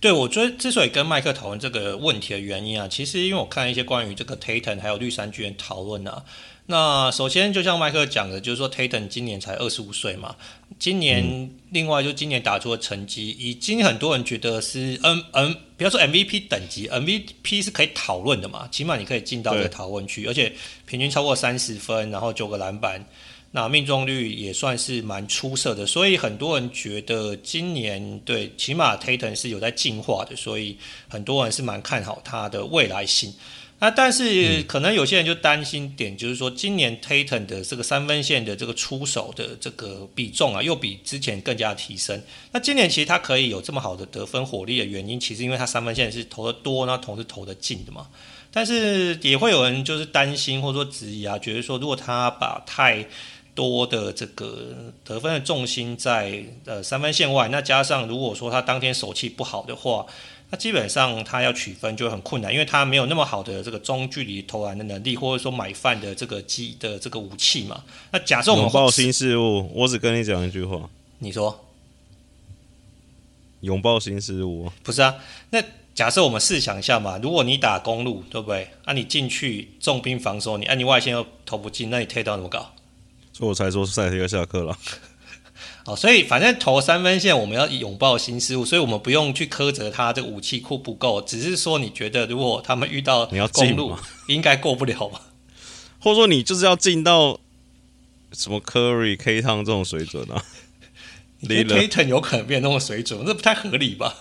对，我觉得之所以跟麦克讨论这个问题的原因啊，其实因为我看一些关于这个 Tatum 还有绿衫巨人讨论啊。那首先，就像麦克讲的，就是说 Tatum 今年才二十五岁嘛。今年、嗯、另外就今年打出的成绩，已经很多人觉得是 N N，不要说 MVP 等级，MVP 是可以讨论的嘛。起码你可以进到这个讨论区，而且平均超过三十分，然后九个篮板，那命中率也算是蛮出色的。所以很多人觉得今年对，起码 t a t o n 是有在进化的，所以很多人是蛮看好他的未来性。那但是可能有些人就担心点，就是说今年 t a t o n 的这个三分线的这个出手的这个比重啊，又比之前更加提升。那今年其实他可以有这么好的得分火力的原因，其实因为他三分线是投的多，那同时投的进的嘛。但是也会有人就是担心或者说质疑啊，觉得说如果他把太多的这个得分的重心在呃三分线外，那加上如果说他当天手气不好的话。那基本上他要取分就很困难，因为他没有那么好的这个中距离投篮的能力，或者说买饭的这个机的这个武器嘛。那假设我们
拥抱新事物，我只跟你讲一句话，
你说
拥抱新事物
不是啊？那假设我们试想一下嘛，如果你打公路，对不对？啊，你进去重兵防守，你啊你外线又投不进，那你推到怎么搞？
所以我才说赛提克下课了。
哦，所以反正投三分线，我们要拥抱新事物，所以我们不用去苛责他这个武器库不够，只是说你觉得如果他们遇到公鹿，应该过不了吧？
或者说你就是要进到什么 Curry、K 汤这种水准啊？
你觉得 Tatum 有可能变那种水准，这不太合理吧？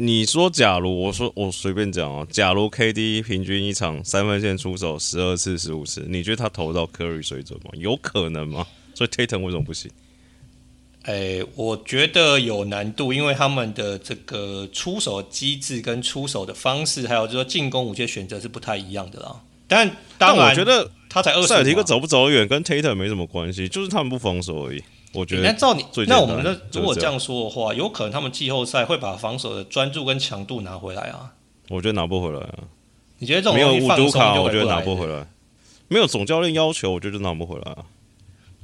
你说，假如我说我随便讲哦，假如 KD 平均一场三分线出手十二次、十五次，你觉得他投到 Curry 水准吗？有可能吗？所以 Tatum 为什么不行？
哎、欸，我觉得有难度，因为他们的这个出手机制跟出手的方式，还有就是说进攻武器选择是不太一样的啦。但当然，
我觉得
他才二十，
塞尔提克走不走远跟 Tatum 没什么关系，就是他们不防守而已。我觉得、欸，那
照你，那我们的如果这样说的话，有可能他们季后赛会把防守的专注跟强度拿回来啊？
我觉得拿不回来啊。
你觉得这种
没有五毒卡，我觉得拿不回来。没有总教练要求，我觉得拿不回来啊。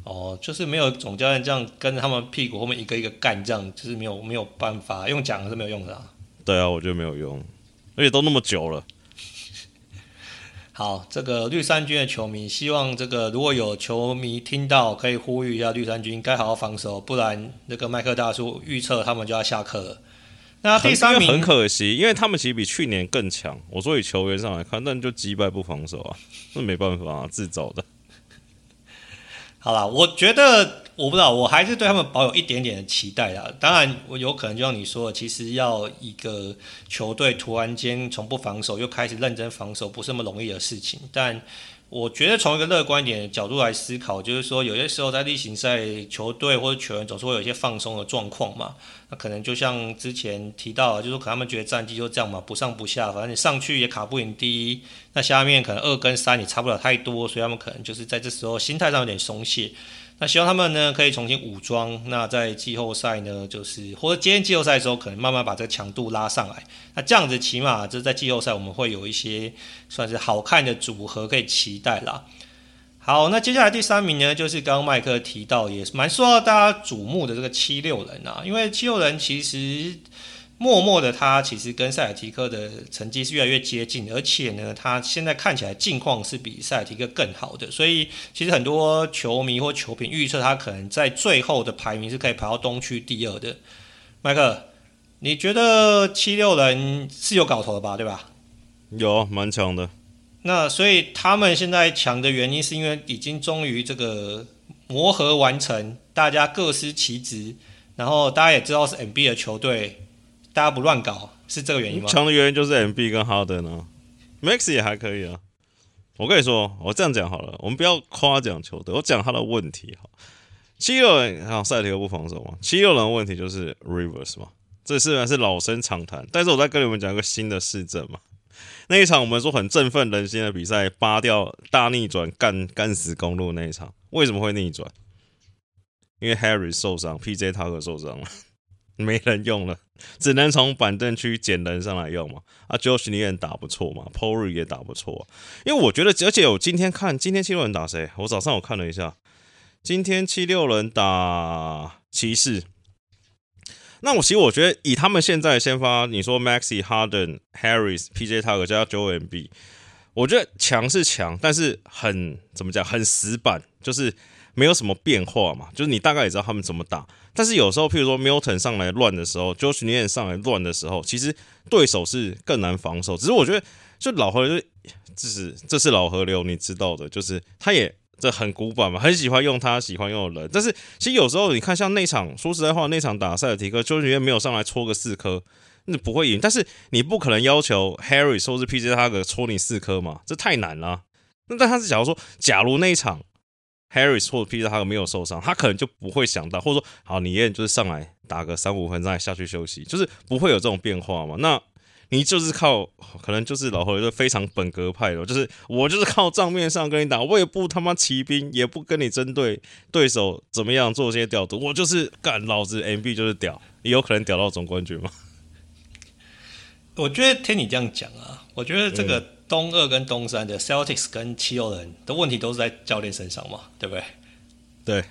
哦，就是没有总教练这样跟着他们屁股后面一个一个干，这样就是没有没有办法用讲是没有用的啊。
对啊，我觉得没有用，而且都那么久了。
好，这个绿衫军的球迷希望这个如果有球迷听到，可以呼吁一下绿衫军该好好防守，不然那个麦克大叔预测他们就要下课了。那第三名
很可惜，因为他们其实比去年更强。我说以球员上来看，但就击败不防守啊，那没办法啊，自找的。
好啦，我觉得我不知道，我还是对他们保有一点点的期待啦。当然，我有可能就像你说的，其实要一个球队突然间从不防守又开始认真防守，不是那么容易的事情。但我觉得从一个乐观一点的角度来思考，就是说有些时候在例行赛，球队或者球员总是会有一些放松的状况嘛。那可能就像之前提到，就是可能他们觉得战绩就这样嘛，不上不下，反正你上去也卡不赢第一，那下面可能二跟三也差不了太多，所以他们可能就是在这时候心态上有点松懈。那希望他们呢可以重新武装。那在季后赛呢，就是或者今天季后赛的时候，可能慢慢把这个强度拉上来。那这样子起码就在季后赛我们会有一些算是好看的组合可以期待啦。好，那接下来第三名呢，就是刚刚麦克提到也蛮受到大家瞩目的这个七六人啊，因为七六人其实。默默的，他其实跟塞尔提克的成绩是越来越接近，而且呢，他现在看起来近况是比塞尔提克更好的，所以其实很多球迷或球评预测他可能在最后的排名是可以排到东区第二的。麦克，你觉得七六人是有搞头的吧？对吧？
有，蛮强的。
那所以他们现在强的原因是因为已经终于这个磨合完成，大家各司其职，然后大家也知道是 MB 的球队。大家不乱搞，是这个原因吗？
强的原因就是 MB 跟哈登啊，Max 也还可以啊。我跟你说，我这样讲好了，我们不要夸奖球队，我讲他的问题哈。七六人好，赛提克不防守嘛，七六人的问题就是 Rivers 嘛，这虽然是老生常谈，但是我再跟你们讲一个新的事证嘛。那一场我们说很振奋人心的比赛，扒掉大逆转干干死公路那一场，为什么会逆转？因为 Harry 受伤，PJ 塔克受伤了。没人用了，只能从板凳区捡人上来用嘛。啊，Josh 你也打不错嘛 por 也打不错。因为我觉得，而且我今天看今天七六人打谁？我早上我看了一下，今天七六人打骑士。那我其实我觉得，以他们现在先发，你说 Maxi，Harden、Harris、PJ Tucker 加 Joe MB，我觉得强是强，但是很怎么讲，很死板，就是没有什么变化嘛。就是你大概也知道他们怎么打。但是有时候，譬如说 Milton 上来乱的时候，Josh Niang 上来乱的时候，其实对手是更难防守。只是我觉得，就老河流，这是这是老河流，你知道的，就是他也这很古板嘛，很喜欢用他喜欢用的人。但是其实有时候你看，像那场说实在话，那场打塞尔提克，Josh Niang 没有上来戳个四颗，那不会赢。但是你不可能要求 Harry 说是 PJ 他个戳你四颗嘛，这太难了。那但他是假如说，假如那一场。Harris 或者 PJ 他没有受伤，他可能就不会想到，或者说，好，你也就是上来打个三五分钟下去休息，就是不会有这种变化嘛。那你就是靠，可能就是老何就非常本格派的，就是我就是靠账面上跟你打，我也不他妈骑兵，也不跟你针对对手怎么样做些调度，我就是干，老子 MB 就是屌，也有可能屌到总冠军吗？
我觉得听你这样讲啊，我觉得这个、嗯。东二跟东三的 Celtics 跟七六人的问题都是在教练身上嘛，对不对？
对。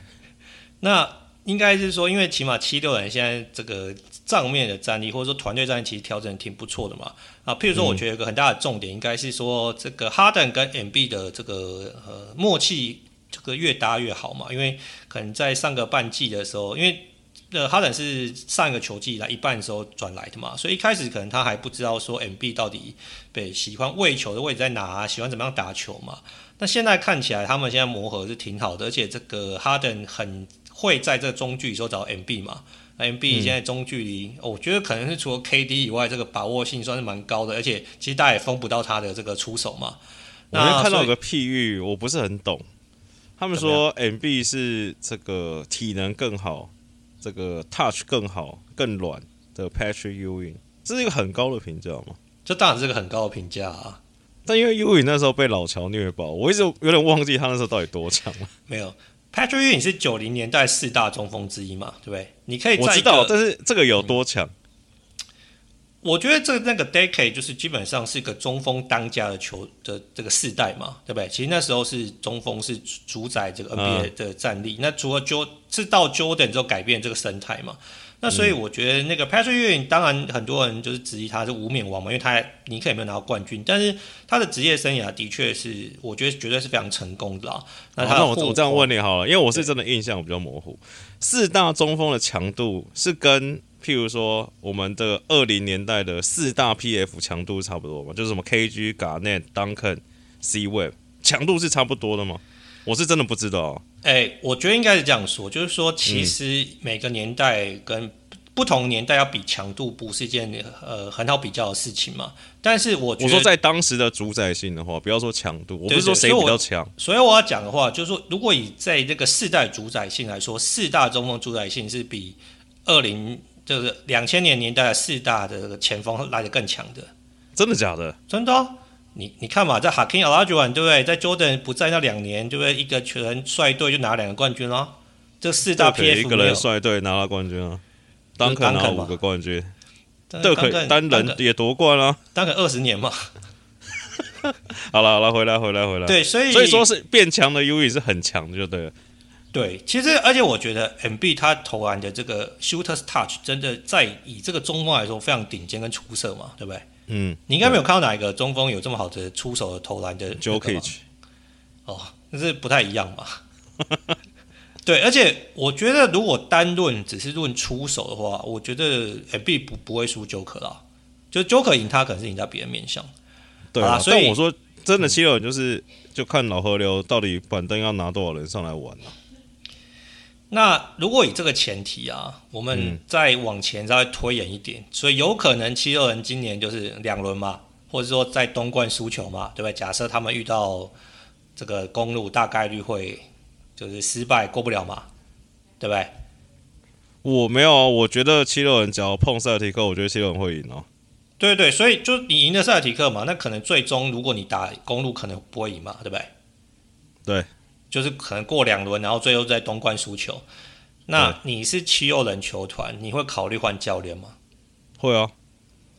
那应该是说，因为起码七六人现在这个账面的战力，或者说团队战力，其实调整挺不错的嘛。啊，譬如说，我觉得有个很大的重点，应该是说这个哈登跟 MB 的这个呃默契，这个越搭越好嘛。因为可能在上个半季的时候，因为呃，哈登是上一个球季来一半的时候转来的嘛，所以一开始可能他还不知道说 MB 到底被喜欢喂球的位置在哪啊，喜欢怎么样打球嘛。那现在看起来他们现在磨合是挺好的，而且这个哈登很会在这中距离时候找 MB 嘛。那 MB 现在中距离，嗯，我觉得可能是除了 KD 以外，这个把握性算是蛮高的，而且其实大家也封不到他的这个出手嘛。
我那看到有个譬喻，我不是很懂，他们说 MB 是这个体能更好。这个 touch 更好、更软的 Patrick Ewing，这是一个很高的评价吗？
这当然是个很高的评价啊！
但因为 Ewing 那时候被老乔虐爆，我一直有点忘记他那时候到底多强了。
没有，Patrick Ewing 是九零年代四大中锋之一嘛，对不对？你可以
我知道，但是这个有多强？嗯
我觉得这那个 decade 就是基本上是一个中锋当家的球的这个世代嘛，对不对？其实那时候是中锋是主宰这个 NBA 的战力。嗯、那除了 Jo 是到 Jordan 之后改变这个生态嘛。那所以我觉得那个 Patrick Ewing 当然很多人就是质疑他是无冕王嘛，因为他尼克也没有拿到冠军，但是他的职业生涯的确是我觉得绝对是非常成功的啦。那他、哦、那我我这样问你好了，因为我是真的印象比较模糊，四大中锋的强度是跟。譬如说，我们的二零年代的四大 PF 强度差不多嘛，就是什么 KG、Garnett、Duncan、C-Web 强度是差不多的吗？
我是真的不知道。
哎、欸，我觉得应该是这样说，就是说，其实每个年代跟不同年代要比强度，不是一件呃很好比较的事情嘛。但是我
我说在当时的主宰性的话，不要说强度，我不是说谁比较强。
所以我要讲的话，就是说，如果以在这个世代主宰性来说，四大中锋主宰性是比二零就是两千年年代的四大的这个前锋来的更强的。
真的假的？
真的、哦。你你看嘛，在 Hakeem Olajuwon 对不对？在 Jordan 不在那两年，对不对？一个全率队就拿两个冠军了。这四大 PF
一个人率队拿了冠军啊，当肯拿五个冠军，都可以单人也夺冠了。
当肯二十年嘛。
好了好了，回来回来回来。
对，所以
所以说是变强的 U 也是很强的，就对了。
对，其实而且我觉得 MB 他投篮的这个 Shooter's Touch 真的在以这个中锋来说非常顶尖跟出色嘛，对不对？
嗯，
你应该没有看到哪一个中锋有这么好的出手的投篮的
Jokic
哦，那是不太一样嘛。对，而且我觉得如果单论只是论出手的话，我觉得 MB 不不会输 Joker 啦。就 Joker 赢他可能是赢在别的面向。
对啊，所以我说真的，七六人就是、嗯、就看老河流到底板凳要拿多少人上来玩了、啊。
那如果以这个前提啊，我们再往前再推演一点，嗯、所以有可能七六人今年就是两轮嘛，或者说在东冠输球嘛，对不对？假设他们遇到这个公路，大概率会就是失败过不了嘛，对不对？
我没有，我觉得七六人只要碰塞尔提克，我觉得七六人会赢哦。
对对，所以就你赢了塞尔提克嘛，那可能最终如果你打公路，可能不会赢嘛，对不对？
对。
就是可能过两轮，然后最后在东冠输球。那你是七六人球团，你会考虑换教练吗？
会啊，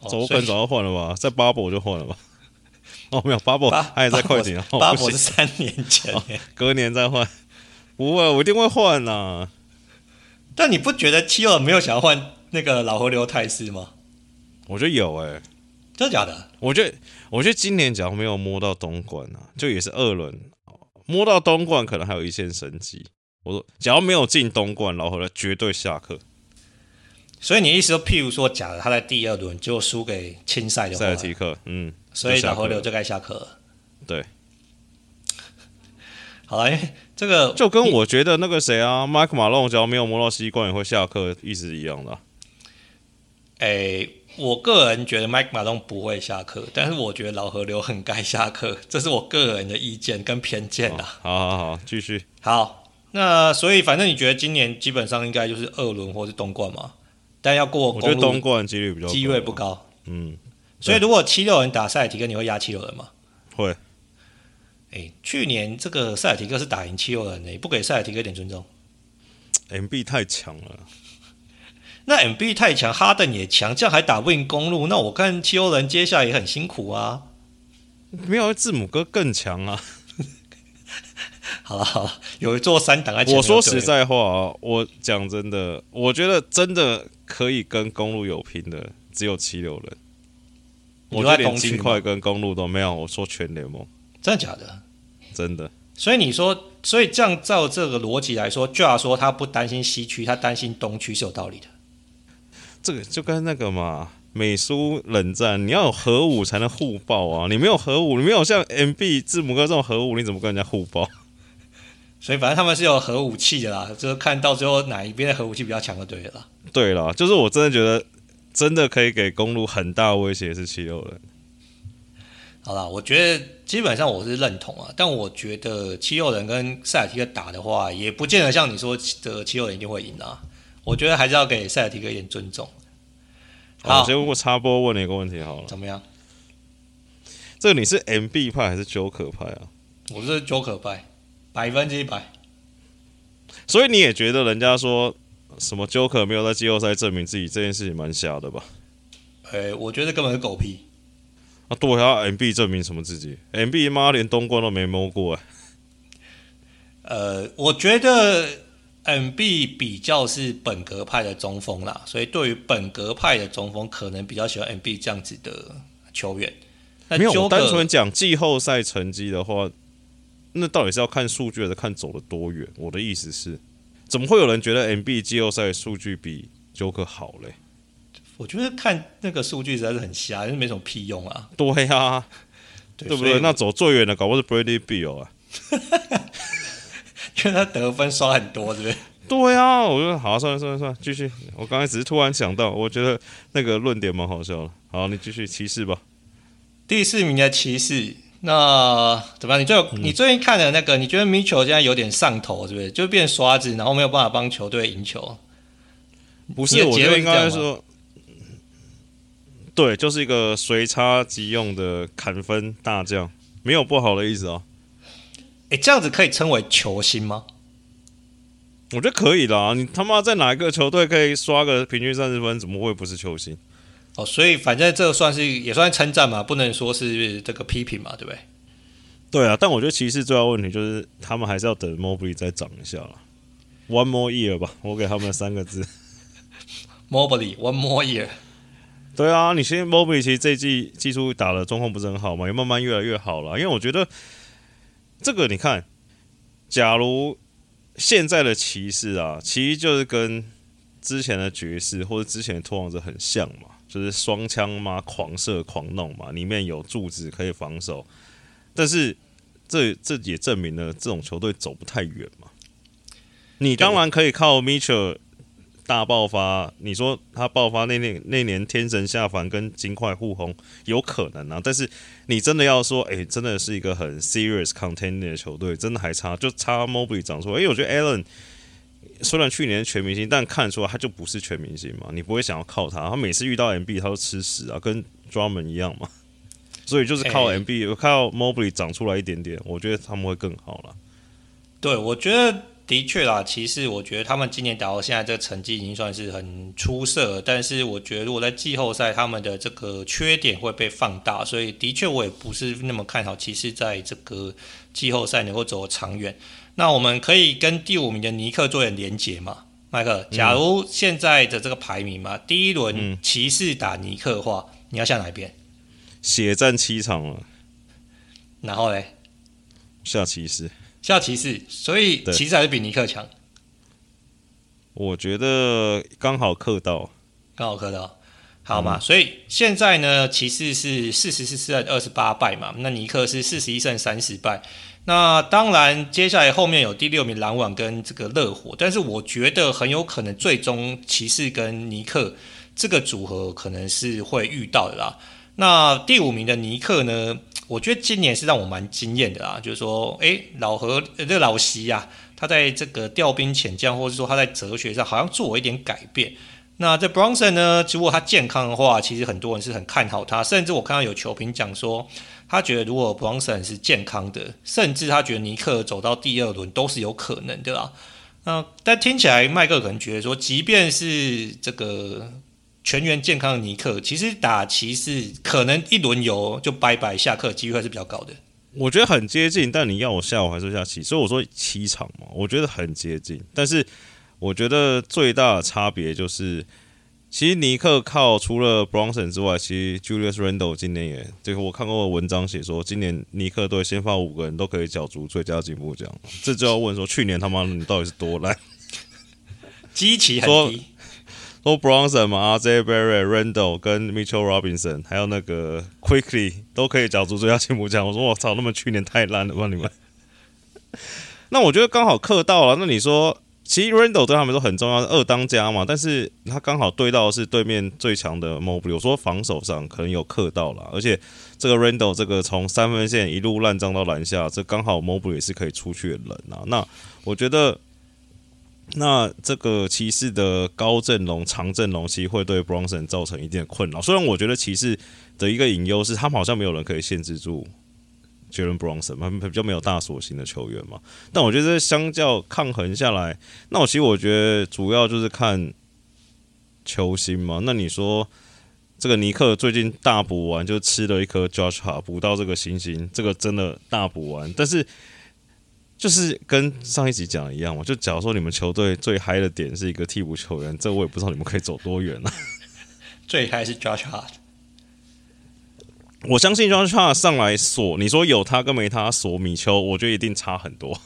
走我可能早就换了吧，在巴博就换了吧。哦，没有巴博，他也在快艇啊。
巴博是三年前，
哦，隔年再换。不会，我一定会换呐。
但你不觉得七六人没有想要换那个老河流泰斯吗？
我觉得有诶、欸，
真的假的？
我觉得，我觉得今年假如没有摸到东莞啊，就也是二轮。摸到东冠可能还有一线生机。我说，只要没有进东冠，老河流绝对下课。
所以你意思说，譬如说，假如他在第二轮就输给青赛的话，
塞尔提克，嗯，
所以老河流就该下课了。
对，
好了，因为这个
就跟我觉得那个谁啊，麦克马龙，只要没有摸到西冠也会下课，意思一样的、啊。
诶、欸。我个人觉得麦克马龙不会下课，但是我觉得老河流很该下课，这是我个人的意见跟偏见啊。
好好好，继续。
好，那所以反正你觉得今年基本上应该就是二轮或是东冠嘛？但要过，
我觉得东冠几率比较
机会不高。
嗯，
所以如果七六人打塞尔提克，你会压七六人吗？
会。
哎、欸，去年这个塞尔提克是打赢七六人的，你不给塞尔提克一点尊重
？MB 太强了。
那 MB 太强，哈登也强，这样还打不赢公路，那我看七六人接下来也很辛苦啊。
没有字母哥更强啊。
好了好了，有一座山挡在前面。
我说实在话啊，我讲真的，我觉得真的可以跟公路有拼的，只有七六人。我连金块跟公路都没有。我说全联盟，
真的假的？
真的。
所以你说，所以这样照这个逻辑来说，就要说他不担心西区，他担心东区是有道理的。
这个就跟那个嘛，美苏冷战，你要有核武才能互爆啊！你没有核武，你没有像 MB 字母哥这种核武，你怎么跟人家互爆？
所以反正他们是有核武器的啦，就是看到最后哪一边的核武器比较强就对了。
对了，就是我真的觉得，真的可以给公路很大威胁是七六人。
好啦，我觉得基本上我是认同啊，但我觉得七六人跟塞尔提克打的话，也不见得像你说的七六人一定会赢啊。我觉得还是要给塞尔提克一点尊重。好，
我先问过插播问你一个问题好了。
怎么样？
这个你是 MB 派还是 Joker 派啊？
我是 Joker 派，百分之一百。
所以你也觉得人家说什么 Joker 没有在季后赛证明自己这件事情蛮瞎的吧？
哎、欸，我觉得根本是狗屁。
啊，对啊，MB 证明什么自己？MB 妈连东冠都没摸过哎。
呃，我觉得。MB 比较是本格派的中锋啦，所以对于本格派的中锋，可能比较喜欢 MB 这样子的球员。那
没有，我单纯讲季后赛成绩的话，那到底是要看数据还是看走了多远？我的意思是，怎么会有人觉得 MB 季后赛数据比 Joker 好嘞？
我觉得看那个数据实在是很瞎，就没什么屁用啊。
对呀、啊，对不对？那走最远的搞不是 Bradley Beal 啊。
觉得他得分刷很多，对不对？
对啊，我觉得好，算了算了算了，继续。我刚才只是突然想到，我觉得那个论点蛮好笑的。好，你继续骑士吧。
第四名的骑士，那怎么样？你最、嗯、你最近看的那个，你觉得米球现在有点上头，是不是？就变刷子，然后没有办法帮球队赢球。
不是，我觉得应该说，对，就是一个随插即用的砍分大将，没有不好的意思哦。
哎，这样子可以称为球星吗？
我觉得可以啦，你他妈在哪一个球队可以刷个平均三十分，怎么会不是球星？
哦，所以反正这算是也算称赞嘛，不能说是这个批评嘛，对不对？
对啊，但我觉得骑士最大问题就是他们还是要等 Mobley 再涨一下了，One more year 吧，我给他们三个字，
Mobley One more year。
对啊，你现在 Mobley 其实这一季技术打的状况不是很好嘛，也慢慢越来越好了，因为我觉得这个你看，假如。现在的骑士啊，其实就是跟之前的爵士或者之前的拓王者很像嘛，就是双枪嘛，狂射狂弄嘛，里面有柱子可以防守。但是这这也证明了这种球队走不太远嘛。你当然可以靠 Mitchell。大爆发，你说他爆发那那那年天神下凡跟金块互轰有可能啊，但是你真的要说，哎、欸，真的是一个很 serious contender 的球队，真的还差，就差 Mobley 长出来。哎、欸，我觉得 Allen 虽然去年全明星，但看出来他就不是全明星嘛，你不会想要靠他，他每次遇到 MB 他都吃屎啊，跟 Drummond 一样嘛，所以就是靠 MB、欸、靠 Mobley 长出来一点点，我觉得他们会更好了。
对，我觉得。的确啦，其实我觉得他们今年打到现在这个成绩已经算是很出色，但是我觉得如果在季后赛，他们的这个缺点会被放大，所以的确我也不是那么看好骑士在这个季后赛能够走长远。那我们可以跟第五名的尼克做点连结嘛，麦克？假如现在的这个排名嘛，第一轮骑士打尼克的话，你要下哪一边？
血战七场了，
然后嘞？
下骑士。
下骑士，所以骑士还是比尼克强。
我觉得刚好克到，
刚好克到，好嘛？嗯、所以现在呢，骑士是四十四胜二十八败嘛，那尼克是四十一胜三十败。那当然，接下来后面有第六名篮网跟这个热火，但是我觉得很有可能最终骑士跟尼克这个组合可能是会遇到的啦。那第五名的尼克呢？我觉得今年是让我蛮惊艳的啦，就是说，诶，老何这个老席呀、啊，他在这个调兵遣将，或者说他在哲学上好像做了一点改变。那这 Bronson 呢，如果他健康的话，其实很多人是很看好他，甚至我看到有球评讲说，他觉得如果 Bronson 是健康的，甚至他觉得尼克走到第二轮都是有可能的啦。那但听起来麦克可能觉得说，即便是这个。全员健康的尼克，其实打骑士可能一轮游就拜拜下课，机会还是比较高的。
我觉得很接近，但你要我下，我还是下棋。所以我说七场嘛，我觉得很接近。但是我觉得最大的差别就是，其实尼克靠除了 Bronson 之外，其实 Julius Randle 今年也，这个我看过的文章写说，今年尼克队先发五个人都可以角逐最佳进步奖。这就要问说，去年他妈你到底是多烂？
基期很低。
都 Bronson 嘛，RJ Barrett、Randle 跟 Mitchell Robinson，还有那个 Quickly 都可以角逐最佳进步奖。我说我操，那么去年太烂了吧你们？那我觉得刚好克到了。那你说，其实 Randle 对他们都很重要，二当家嘛。但是他刚好对到的是对面最强的 Mobley，我说防守上可能有克到了。而且这个 Randle 这个从三分线一路烂账到篮下，这刚好 Mobley 也是可以出去的人啊。那我觉得。那这个骑士的高阵容、长阵容，其实会对 Bronson 造成一定的困扰。虽然我觉得骑士的一个隐忧是，他们好像没有人可以限制住 Jalen Brunson，他们比较没有大锁型的球员嘛。但我觉得相较抗衡下来，那我其实我觉得主要就是看球星嘛。那你说这个尼克最近大补完，就吃了一颗 Josh Hart，补到这个星星，这个真的大补完，但是。就是跟上一集讲的一样嘛，就假如说你们球队最嗨的点是一个替补球员，这我也不知道你们可以走多远了。
最嗨是 Josh Hart，
我相信 Josh Hart 上来锁，你说有他跟没他锁米丘，我觉得一定差很多。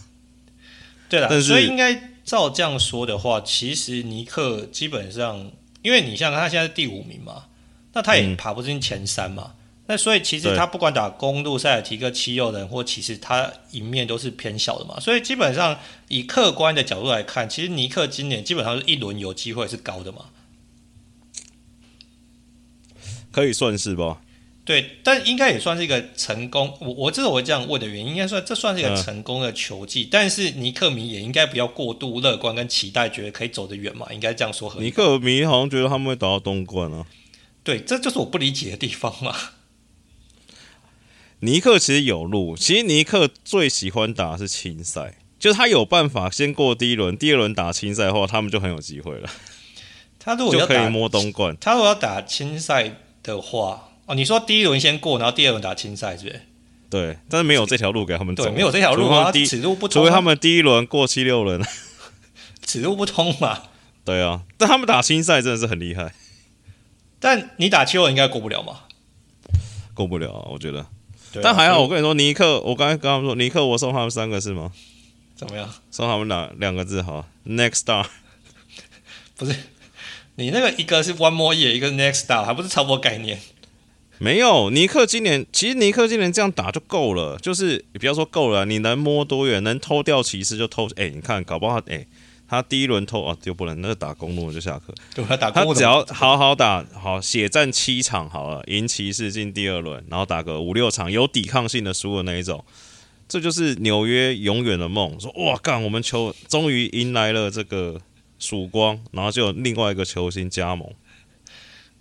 对了，所以应该照这样说的话，其实尼克基本上，因为你像他现在是第五名嘛，那他也爬不进前三嘛。嗯那所以其实他不管打公鹿、塞尔提克、七六人，或其实他赢面都是偏小的嘛。所以基本上以客观的角度来看，其实尼克今年基本上是一轮有机会是高的嘛。
可以算是吧。
对，但应该也算是一个成功。我我之所以会这样问的原因，应该算这算是一个成功的球技。嗯、但是尼克迷也应该不要过度乐观跟期待，觉得可以走得远嘛？应该这样说。
尼克迷好像觉得他们会打到东冠啊。
对，这就是我不理解的地方嘛。
尼克其实有路，其实尼克最喜欢打的是青赛，就是他有办法先过第一轮，第二轮打青赛的话，他们就很有机会了。
他如果要
就可以摸东冠，
他如果要打青赛的话。哦，你说第一轮先过，然后第二轮打青赛，是不是？
对，但是没有这条路给他们走。
对，没有这条路啊，此路不通。
除非他们第一轮过七六轮，
此路不通嘛。
对啊，但他们打青赛真的是很厉害。
但你打七六人应该过不了嘛？
过不了啊，我觉得。但还好，我跟你说，尼克，我刚才跟他们说，尼克，我送他们三个是吗？
怎么样？
送他们哪两个字？好，Next Star。
不是，你那个一个是 One More Year，一个是 Next Star，还不是差不多概念。
没有，尼克今年其实尼克今年这样打就够了，就是你不要说够了，你能摸多远，能偷掉骑士就偷。哎，你看，搞不好哎，他第一轮偷啊就不能，那个打公路就下课。
对，他打
他只要好好打好，血战七场好了，赢骑士进第二轮，然后打个五六场有抵抗性的输的那一种，这就是纽约永远的梦。说哇干，我们球终于迎来了这个曙光，然后就有另外一个球星加盟。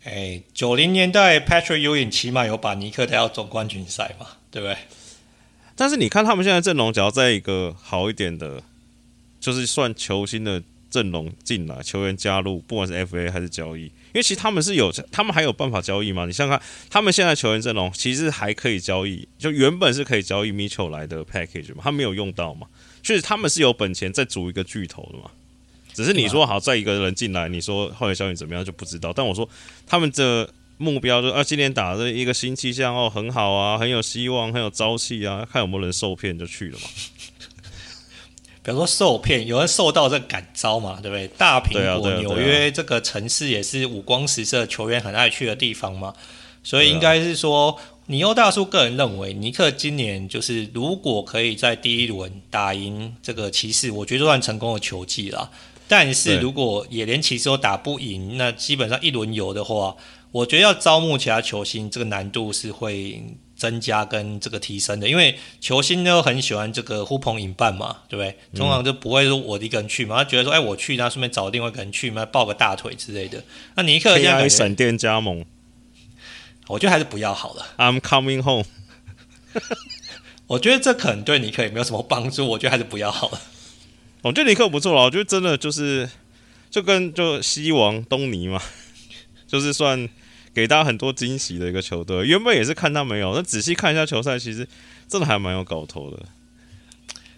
哎，九零年代 Patrick Ewing 起码有把尼克带到总冠军赛嘛，对不对？
但是你看他们现在阵容，只要在一个好一点的，就是算球星的阵容进来，球员加入，不管是 FA 还是交易，因为其实他们是有，他们还有办法交易嘛。你想看，他们现在球员阵容其实还可以交易，就原本是可以交易 Mitchell 来的 package 嘛，他没有用到嘛，确实他们是有本钱再组一个巨头的嘛。只是你说好再一个人进来，你说后来效应怎么样就不知道。但我说他们的目标就是啊，今年打的一个新气象哦，很好啊，很有希望，很有朝气啊，看有没有人受骗就去了嘛。
比如说受骗，有人受到这个感召嘛，对不对？大苹果纽约这个城市也是五光十色，球员很爱去的地方嘛，所以应该是说，尼欧大叔个人认为，尼克今年就是如果可以在第一轮打赢这个骑士，我觉得算成功的球技了。但是如果也连骑士都打不赢，那基本上一轮游的话，我觉得要招募其他球星，这个难度是会增加跟这个提升的。因为球星都很喜欢这个呼朋引伴嘛，对不对？通常就不会说我一个人去嘛，他觉得说，哎，我去，然后顺便找另外一个人去嘛，抱个大腿之类的。那尼克现在
闪电加盟，
我觉得还是不要好了。
I'm coming home。
我觉得这可能对尼克也没有什么帮助，我觉得还是不要好了。
我觉得尼克不错了，我觉得真的就是就跟就西王东尼嘛，就是算给大家很多惊喜的一个球队。原本也是看他没有，那仔细看一下球赛，其实真的还蛮有搞头的。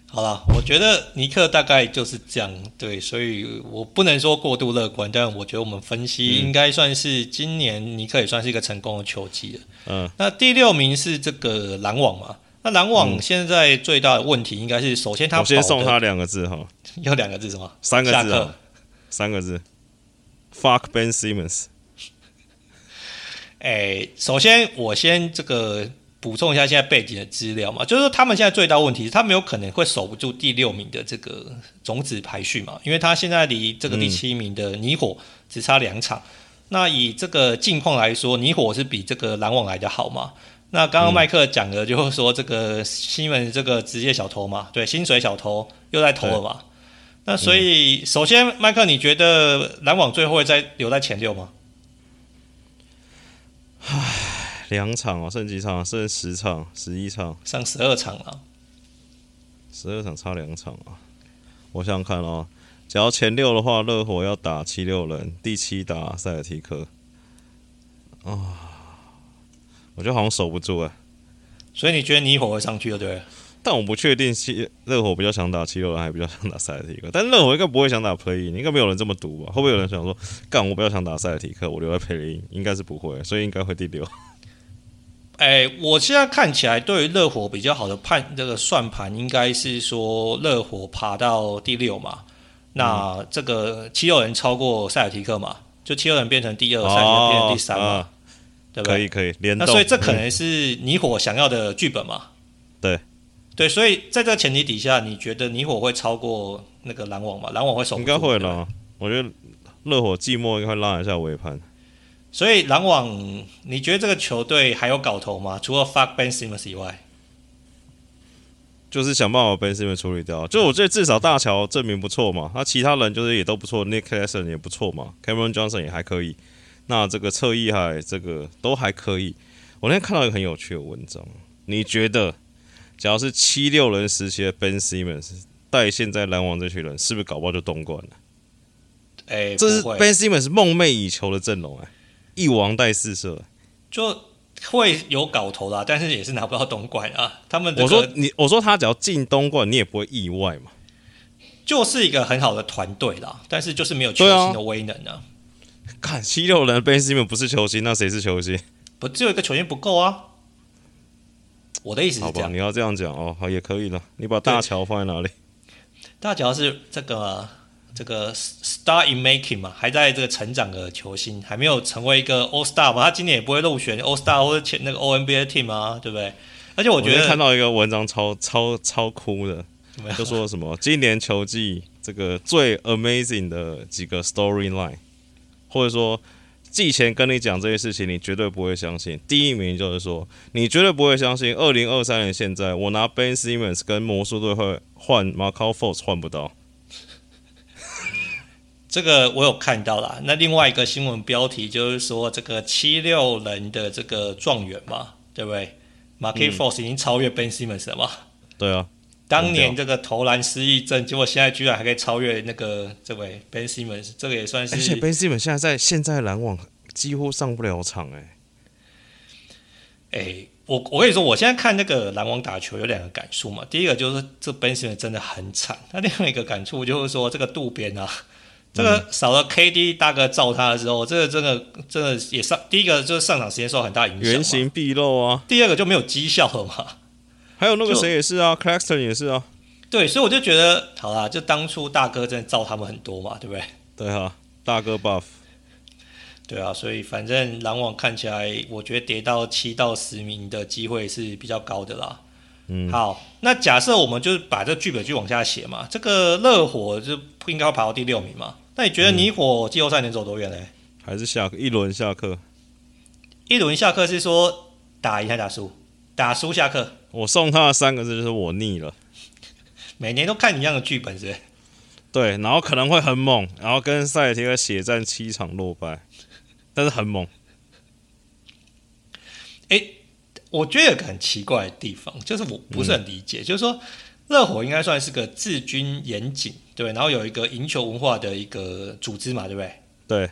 好了，我觉得尼克大概就是这样，对，所以我不能说过度乐观，但我觉得我们分析应该算是今年尼克也算是一个成功的球季了。嗯，那第六名是这个篮网嘛。那篮网现在最大的问题应该是，首先他、嗯、
我先送他两个字哈，
要两个字什么？
三个字啊，三个字，Fuck Ben Simmons。
哎、欸，首先我先这个补充一下现在背景的资料嘛，就是说他们现在最大问题是他们有可能会守不住第六名的这个种子排序嘛，因为他现在离这个第七名的尼火只差两场。嗯、那以这个近况来说，尼火是比这个篮网来的好嘛？那刚刚麦克讲的就是说，这个新闻这个职业小偷嘛，对，薪水小偷又在偷了嘛。那所以，首先，麦克，你觉得篮网最后会再留在前六吗？
唉，两场哦，剩几场？剩十场、十一场，
上十二场了。
十二场差两场啊！我想想看哦，只要前六的话，热火要打七六人，第七打塞尔提克。啊。我觉得好像守不住哎、欸，
所以你觉得你火会上去就对了？
但我不确定七热火比较想打七六人，还比较想打塞尔提克。但热火应该不会想打 play-in，应该没有人这么赌吧？会不会有人想说，干我比较想打塞尔提克，我留在 play-in？应该是不会，所以应该会第六。
哎、欸，我现在看起来对于热火比较好的判这个算盘，应该是说热火爬到第六嘛？那这个七六人超过塞尔提克嘛？就七六人变成第二，塞尔提克变成第三嘛？啊对不对？
可以可以联动。
那所以这可能是你火想要的剧本嘛？
对
对，所以在这个前提底下，你觉得泥火会超过那个篮网吗？篮网会守？
应该会啦。我觉得热火寂寞应该会拉一下尾盘。
所以篮网，你觉得这个球队还有搞头吗？除了 fuck Ben Simmons 以外，
就是想办法把 Ben Simmons 处理掉。就我觉得至少大乔证明不错嘛，那其他人就是也都不错，Nick Claxton 也不错嘛，Cameron Johnson 也还可以。那这个侧翼还这个都还可以。我那天看到一个很有趣的文章，你觉得，假如是七六人时期的 Ben Simmons 带现在篮网这群人，是不是搞不好就东冠了？
哎、欸，
这是 Ben Simmons 梦寐以求的阵容哎、欸。一王带四射，
就会有搞头啦，但是也是拿不到东冠啊。他们、这个、
我说你，我说他只要进东冠，你也不会意外嘛。
就是一个很好的团队啦，但是就是没有球星的威能啊。
看七六人，Ben Simmons 不是球星，那谁是球星？
不，只有一个球星不够啊。我的意思是
这样，你要这样讲哦，好也可以了。你把大乔放在哪里？
大乔是这个。这个 star in making 嘛，还在这个成长的球星，还没有成为一个 all star 嘛，他今年也不会入选 all star 或者前那个 O N B A team 啊，对不对？而且我觉得我
看到一个文章超超超酷的，就说什么今年球季这个最 amazing 的几个 storyline，或者说季前跟你讲这些事情，你绝对不会相信。第一名就是说，你绝对不会相信，二零二三年现在我拿 Ben Simmons 跟魔术队会换 Markelle Fultz 换不到。
这个我有看到啦。那另外一个新闻标题就是说，这个七六人的这个状元嘛，对不对？Markelle Fultz 已经超越 Ben Simmons 了嘛？
对啊。
当年这个投篮失忆症，结果现在居然还可以超越那个这位 Ben Simmons，这个也算是。
而且 Ben Simmons 现在在现在篮网几乎上不了场哎。
哎，我我跟你说，我现在看那个篮网打球有两个感触嘛。第一个就是这 Ben Simmons 真的很惨，那另外一个感触就是说这个渡边啊。这个少了 KD 大哥罩他的时候，这个真的真的也上第一个就是上场时间受很大影响，原
形毕露啊。
第二个就没有绩效了嘛。
还有那个谁也是啊，Claxton 也是啊。
对，所以我就觉得好啦，就当初大哥真的造他们很多嘛，对不对？
对啊，大哥 buff。
对啊，所以反正篮网看起来，我觉得跌到七到十名的机会是比较高的啦。嗯，好，那假设我们就是把这剧本去往下写嘛，这个热火就不应该会爬到第六名嘛？那你觉得泥火季后赛能走多远呢？
还是下课一轮下课？
一轮下课是说打赢还打输？打输下课。
我送他的三个字就是我腻了。
每年都看一样的剧本是？
对，然后可能会很猛，然后跟塞尔提克血战七场落败，但是很猛。
哎、欸，我觉得有个很奇怪的地方，就是我不是很理解，嗯、就是说。热火应该算是个治军严谨，对，然后有一个赢球文化的一个组织嘛，对不对？
对。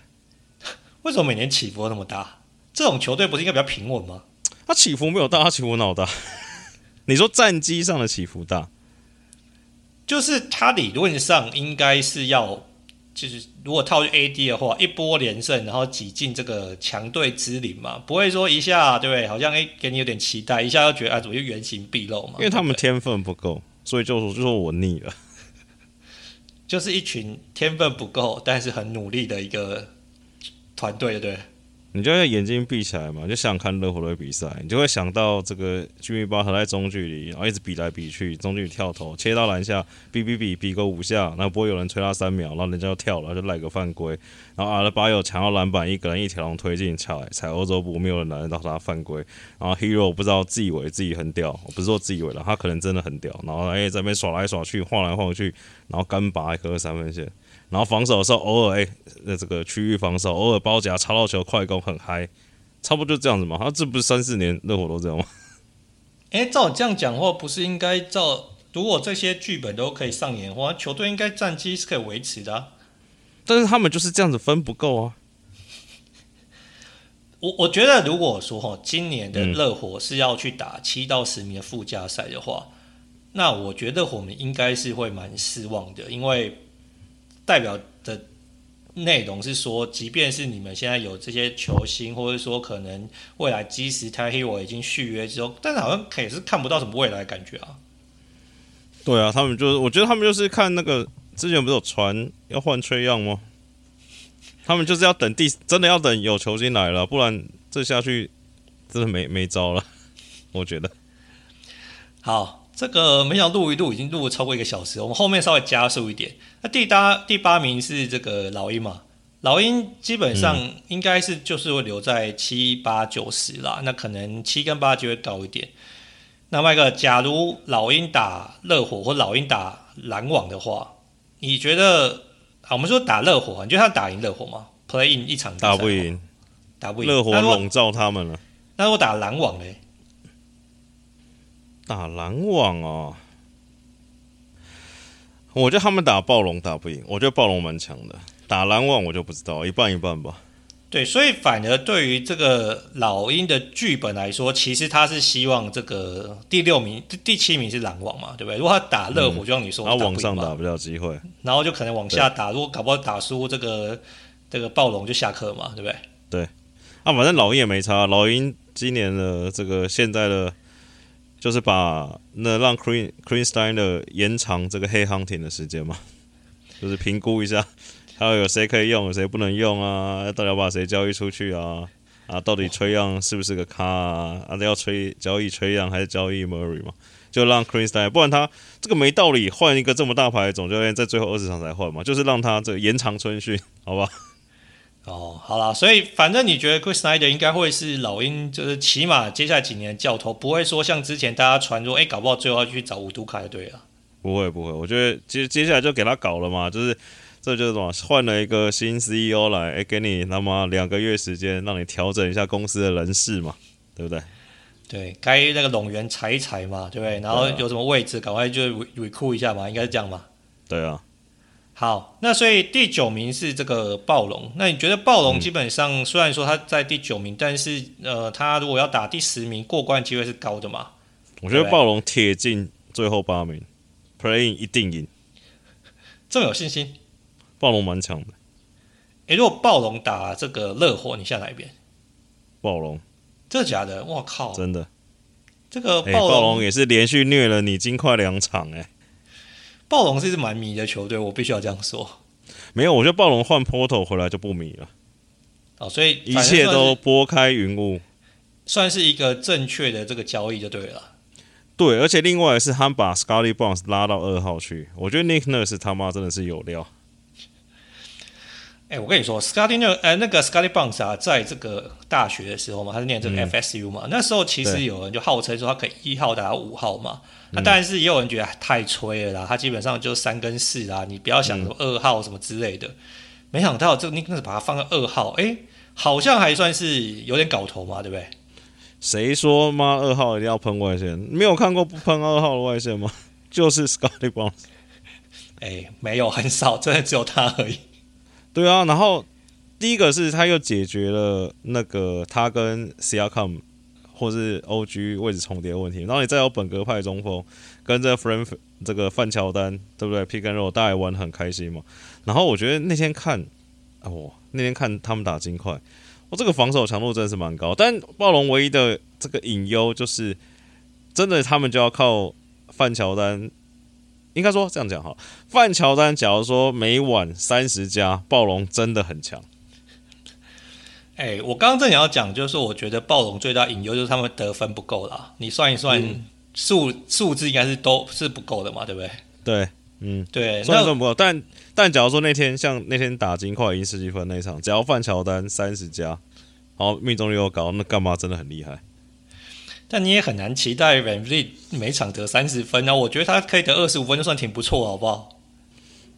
为什么每年起伏那么大？这种球队不是应该比较平稳吗？
他起伏没有大，他起伏脑大。你说战机上的起伏大，
就是他理论上应该是要，就是如果套 AD 的话，一波连胜，然后挤进这个强队之林嘛，不会说一下对不对？好像诶给你有点期待，一下又觉得啊，怎么又原形毕露嘛？
因为他们天分不够。所以就说，就说我腻了，
就是一群天分不够，但是很努力的一个团队，对不对？
你就要眼睛闭起来嘛，就想看热火队比赛，你就会想到这个吉米巴特在中距离，然后一直比来比去，中距离跳投切到篮下，比比比比个五下，然后不会有人催他三秒，然后人家就跳了，就赖个犯规，然后阿德巴约抢到篮板，一个人一条龙推进，踩踩欧洲步，没有人拦得到他犯规，然后 Hero 不知道自以为自己很屌，我不是说自以为了，他可能真的很屌，然后哎在那边耍来耍去，晃来晃去，然后干拔一颗三分线。然后防守的时候，偶尔哎，那这个区域防守，偶尔包夹插到球，快攻很嗨，差不多就这样子嘛。他这不是三四年热火都这样吗？
哎，照你这样讲的话，不是应该照如果这些剧本都可以上演的话，球队应该战绩是可以维持的啊。
但是他们就是这样子分不够啊。
我我觉得，如果说哈，今年的热火是要去打七到十名的附加赛的话，嗯、那我觉得我们应该是会蛮失望的，因为。代表的内容是说，即便是你们现在有这些球星，或者说可能未来基石 Tyler Herro 已经续约之后，但是好像可以是看不到什么未来的感觉啊。
对啊，他们就是，我觉得他们就是看那个之前不是有传要换 Trae Young 吗？他们就是要等第真的要等有球星来了，不然这这下去真的没没招了，我觉得。
好，这个没想到录一录已经录了超过一个小时，我们后面稍微加速一点。那第八第八名是这个老鹰嘛？老鹰基本上应该是就是会留在七八九十啦，那可能七跟八就会高一点。那麦克，假如老鹰打热火或老鹰打篮网的话，你觉得？啊，我们说打热火，你觉得他打赢热火吗？Play in 一场
打不赢，
打不赢。
热火笼罩他们了。
那如果打篮网呢？
打篮网哦，我觉得他们打暴龙打不赢，我觉得暴龙蛮强的。打篮网我就不知道，一半一半吧。
对，所以反而对于这个老鹰的剧本来说，其实他是希望这个第六名、第七名是篮网嘛，对不对？如果他打热火，就像你说，
然后往上打比较机会，
然后就可能往下打。如果搞不好打输这个这个暴龙就下课嘛，对不对？
对，啊，反正老鹰也没差。老鹰今年的这个现在的就是把那让 Quin Quin Snyder 延长这个黑 hunting 的时间嘛，就是评估一下。还有有谁可以用，有谁不能用啊？到底要把谁交易出去啊？啊，到底崔样是不是个咖啊？啊，要吹交易崔样还是交易 Murray 嘛？就让 Chris Snyder，不然他这个没道理换一个这么大牌的总教练，在最后二十场才换嘛？就是让他这个延长春训，好吧？
哦，好啦，所以反正你觉得 Chris Snyder 应该会是老鹰，就是起码接下来几年的教头，不会说像之前大家传说，哎，搞不好最后要去找五都卡就对了。
不会不会，我觉得接接下来就给他搞了嘛，就是。这就是什么？换了一个新 CEO 来，哎，给你那么两个月时间，让你调整一下公司的人事嘛，对不对？
对，该那个拢员裁一裁嘛，对不对？然后有什么位置，赶快就 recruit 一下嘛，应该是这样嘛。
对啊。
好，那所以第九名是这个暴龙。那你觉得暴龙基本上虽然说他在第九名，嗯、但是呃，他如果要打第十名，过关机会是高的嘛？
我觉得暴龙铁进最后八名，playing 一定赢。
这么有信心？
暴龙蛮强的，
诶，如果暴龙打这个热火，你下哪一边？
暴龙，
这假的？我靠，
真的，
这个
暴龙也是连续虐了你金块两场，诶，
暴龙是一支蛮迷的球队，我必须要这样说。
没有，我觉得暴龙换 Portal 回来就不迷了。
哦，所以
一切都拨开云雾，
算是一个正确的这个交易就对了。
对，而且另外是他们把 Scottie Barnes 拉到二号去，我觉得 Nick Nurse 他妈真的是有料。
哎，我跟你说，Scottie 那呃那个 Scottie Barnes 啊，在这个大学的时候嘛，他是念这个 FSU 嘛，嗯、那时候其实有人就号称说他可以一号打到五号嘛，那但是也有人觉得太吹了啦，他基本上就三跟四啦，你不要想说二号什么之类的。嗯、没想到这个 Nick 把他放在二号，哎，好像还算是有点搞头嘛，对不对？
谁说妈二号一定要喷外线？没有看过不喷二号的外线吗？就是 Scottie Barnes。
哎，没有，很少，真的只有他而已。
对啊，然后第一个是他又解决了那个他跟 C R Com 或是 OG 位置重叠的问题，然后你再有本格派中锋跟这 Friend 这个范乔丹，对不对？Pick and Roll 大家玩很开心嘛。然后我觉得那天看哦，那天看他们打金块，我、这个防守强度真的是蛮高。但暴龙唯一的这个隐忧就是，真的他们就要靠范乔丹。应该说这样讲哈，范乔丹假如说每晚三十加，暴龙真的很强。
哎、欸，我刚刚正想要讲，就是说我觉得暴龙最大隐忧就是他们得分不够啦。你算一算数数、嗯、字，应该是都是不够的嘛，对不对？
对，嗯，
对，
算算不够。但但假如说那天像那天打金块赢十几分那场，只要范乔丹三十加，然后命中率又高，那干嘛真的很厉害。
但你也很难期待 VanVleet 每场得三十分啊！我觉得他可以得二十五分就算挺不错，好不好？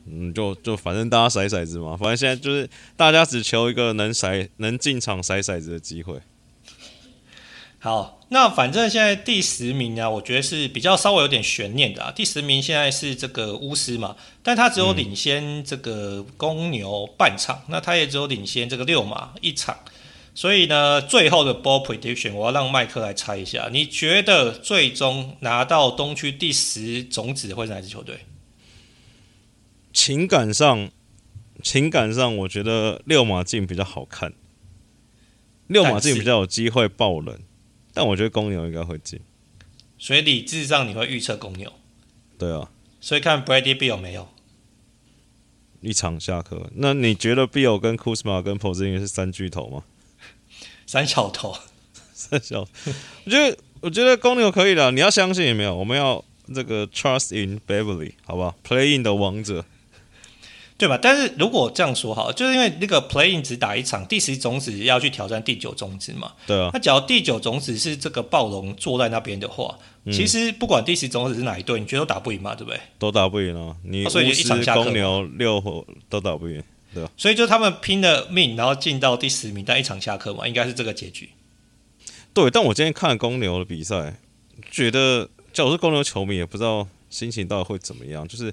嗯，就就反正大家甩骰子嘛，反正现在就是大家只求一个能甩能进场甩骰子的机会。
好，那反正现在第十名啊，我觉得是比较稍微有点悬念的啊。第十名现在是这个巫师嘛，但他只有领先这个公牛半场，嗯、那他也只有领先这个六马一场。所以呢，最后的 ball prediction 我要让麦克来猜一下，你觉得最终拿到东区第十种子会是哪支球队？
情感上，情感上，我觉得六马进比较好看，六马进比较有机会爆冷，但我觉得公牛应该会进。
所以理智上你会预测公牛？
对啊。
所以看 Bradley Bill 没有？
一场下课。那你觉得 Bill 跟 Kuzma 跟 Porzingis 是三巨头吗？
三小头，
三小，我觉得我觉得公牛可以的，你要相信有没有？我们要这个 trust in Beverly，好不好？Playing 的王者。
对吧？但是如果这样说好，就是因为那个 Playing 只打一场，第十种子要去挑战第九种子嘛。
对啊。
那假如第九种子是这个暴龙坐在那边的话，嗯、其实不管第十种子是哪一队，你觉得都打不赢嘛？对不对？
都打不赢哦。你
所以就一场下。
公牛六火都打不赢，对吧？
所以就他们拼了命，然后进到第十名，但一场下课嘛，应该是这个结局。
对，但我今天看了公牛的比赛，觉得，假如是公牛球迷，也不知道心情到底会怎么样，就是。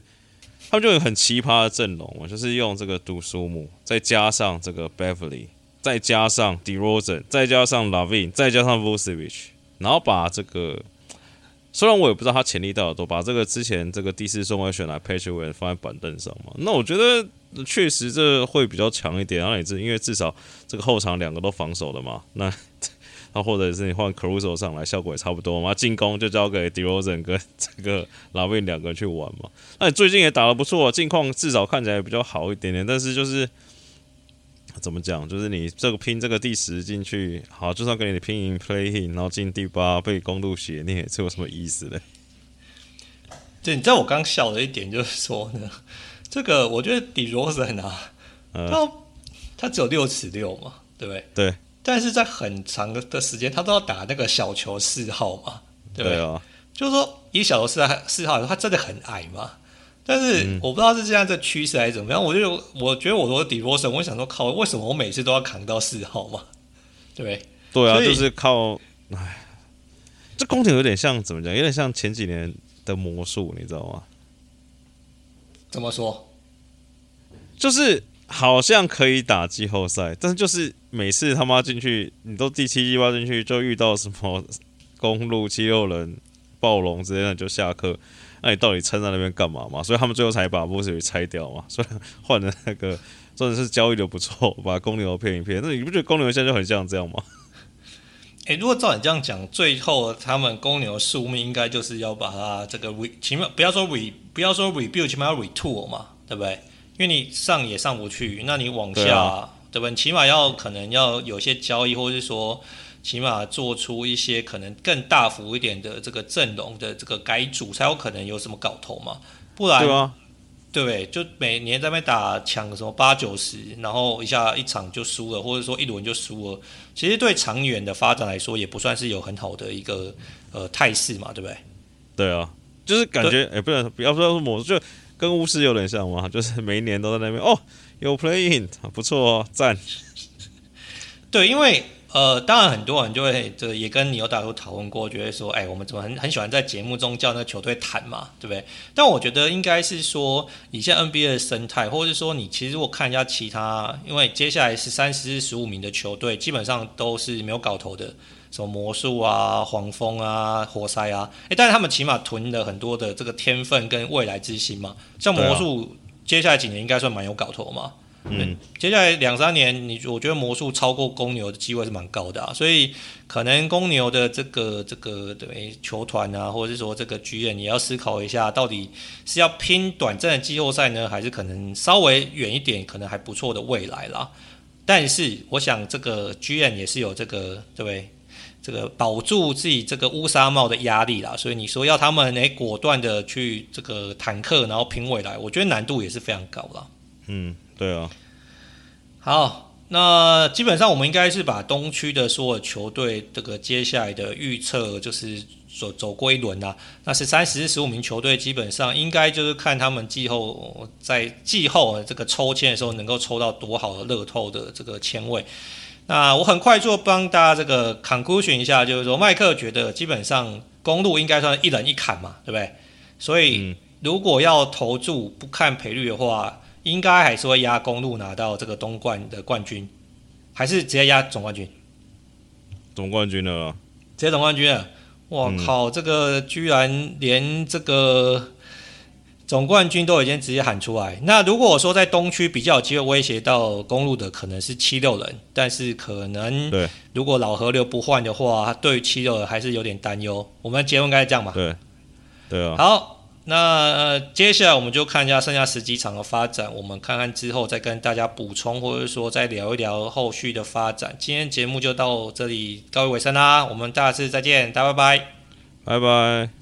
他们就有很奇葩的阵容嘛，就是用这个杜苏姆，再加上这个 Beverly，再加上 d e r o z e n 再加上 LaVine，再加上 Vucevic，然后把这个虽然我也不知道他潜力到底多，把这个之前这个第四顺位选来 Patrick 放在板凳上嘛，那我觉得确实这会比较强一点，然后也是因为至少这个后场两个都防守的嘛，那。那或者是你换 c r u s o 上来，效果也差不多嘛。进攻就交给 DeRozan 跟 这个 l a v i n 两个人去玩嘛。那你最近也打得不错，近况至少看起来比较好一点点。但是就是怎么讲，就是你这个拼这个第十进去，好，就算给你拼赢 Playing，然后进第八被公鹿血，你也是有什么意思嘞？
对，你知道我刚笑的一点就是说呢，这个我觉得 d e r o s e n 啊，他、嗯、他只有六尺六嘛，对不对？
对。
但是在很长的的时间，他都要打那个小球四号嘛，对不
对？
就是说，以小球四号四号，他真的很矮嘛。但是我不知道是这样这趋势还是怎么样。我就我觉得我说底罗森，我想说靠，为什么我每次都要扛到四号嘛？对不对？
对啊，就是靠。哎，这宫廷有点像怎么讲？有点像前几年的魔术，你知道吗？
怎么说？
就是。好像可以打季后赛，但是就是每次他妈进去，你都第七、第八进去，就遇到什么公路、七六人、暴龙之类的，就下课。那你到底撑在那边干嘛嘛？所以他们最后才把波士给拆掉嘛。所以换了那个，真的是交易的不错，把公牛骗一骗。那你不觉得公牛现在就很像这
样吗？如果照你这样讲，最后他们公牛的宿命应该就是要把它这个 re，起码不要说 re，不要说 rebuild，起码要 retool 嘛，对不对？因为你上也上不去，那你往下，对，啊、对吧？你起码要可能要有些交易，或者是说，起码做出一些可能更大幅一点的这个阵容的这个改组，才有可能有什么搞头嘛。不然？对，就每年在那边打抢什么八九十，然后一下一场就输了，或者说一轮就输了，其实对长远的发展来说，也不算是有很好的一个呃态势嘛，对不对？
对啊，就是感觉，哎，不能不要说魔术就。跟巫师有点像嘛，就是每一年都在那边哦，有 playing 不错哦，赞。
对，因为呃，当然很多人就会这也跟你有大叔讨论过，觉得说，哎，我们怎么很很喜欢在节目中叫那个球队谈嘛，对不对？但我觉得应该是说，以现在 NBA 的生态，或者是说你其实如果看一下其他，因为接下来是三十、十五名的球队，基本上都是没有搞头的。什么魔术啊、黄蜂啊、活塞啊，诶，但是他们起码囤了很多的这个天分跟未来之星嘛。像魔术，啊、接下来几年应该算蛮有搞头嘛。嗯，接下来两三年，你我觉得魔术超过公牛的机会是蛮高的啊。所以可能公牛的这个这个对球团啊，或者是说这个剧院，你要思考一下，到底是要拼短暂的季后赛呢，还是可能稍微远一点，可能还不错的未来啦。但是我想这个剧院也是有这个对不对？这个保住自己这个乌纱帽的压力啦，所以你说要他们诶果断的去这个坦克，然后拼未来，我觉得难度也是非常高啦。
嗯，对啊。
好，那基本上我们应该是把东区的所有球队这个接下来的预测就是走走过一轮啦。那十三十四、十五名球队，基本上应该就是看他们季后在季后这个抽签的时候能够抽到多好的乐透的这个签位。那我很快就帮大家这个 conclusion 一下，就是说麦克觉得基本上公路应该算一人一砍嘛，对不对？所以如果要投注不看赔率的话，应该还是会压公路拿到这个东冠的冠军，还是直接压总冠军？
总冠军了，
直接总冠军了！我靠，这个居然连这个。总冠军都已经直接喊出来。那如果我说在东区比较有机会威胁到公路的，可能是七六人，但是可能如果老河流不换的话，他对七六人还是有点担忧。我们的结论应该是这样吧？
对，对啊。
好，那、呃、接下来我们就看一下剩下十几场的发展，我们看看之后再跟大家补充，或者说再聊一聊后续的发展。今天节目就到这里告一尾声啦，我们下次再见，大家拜拜，
拜拜。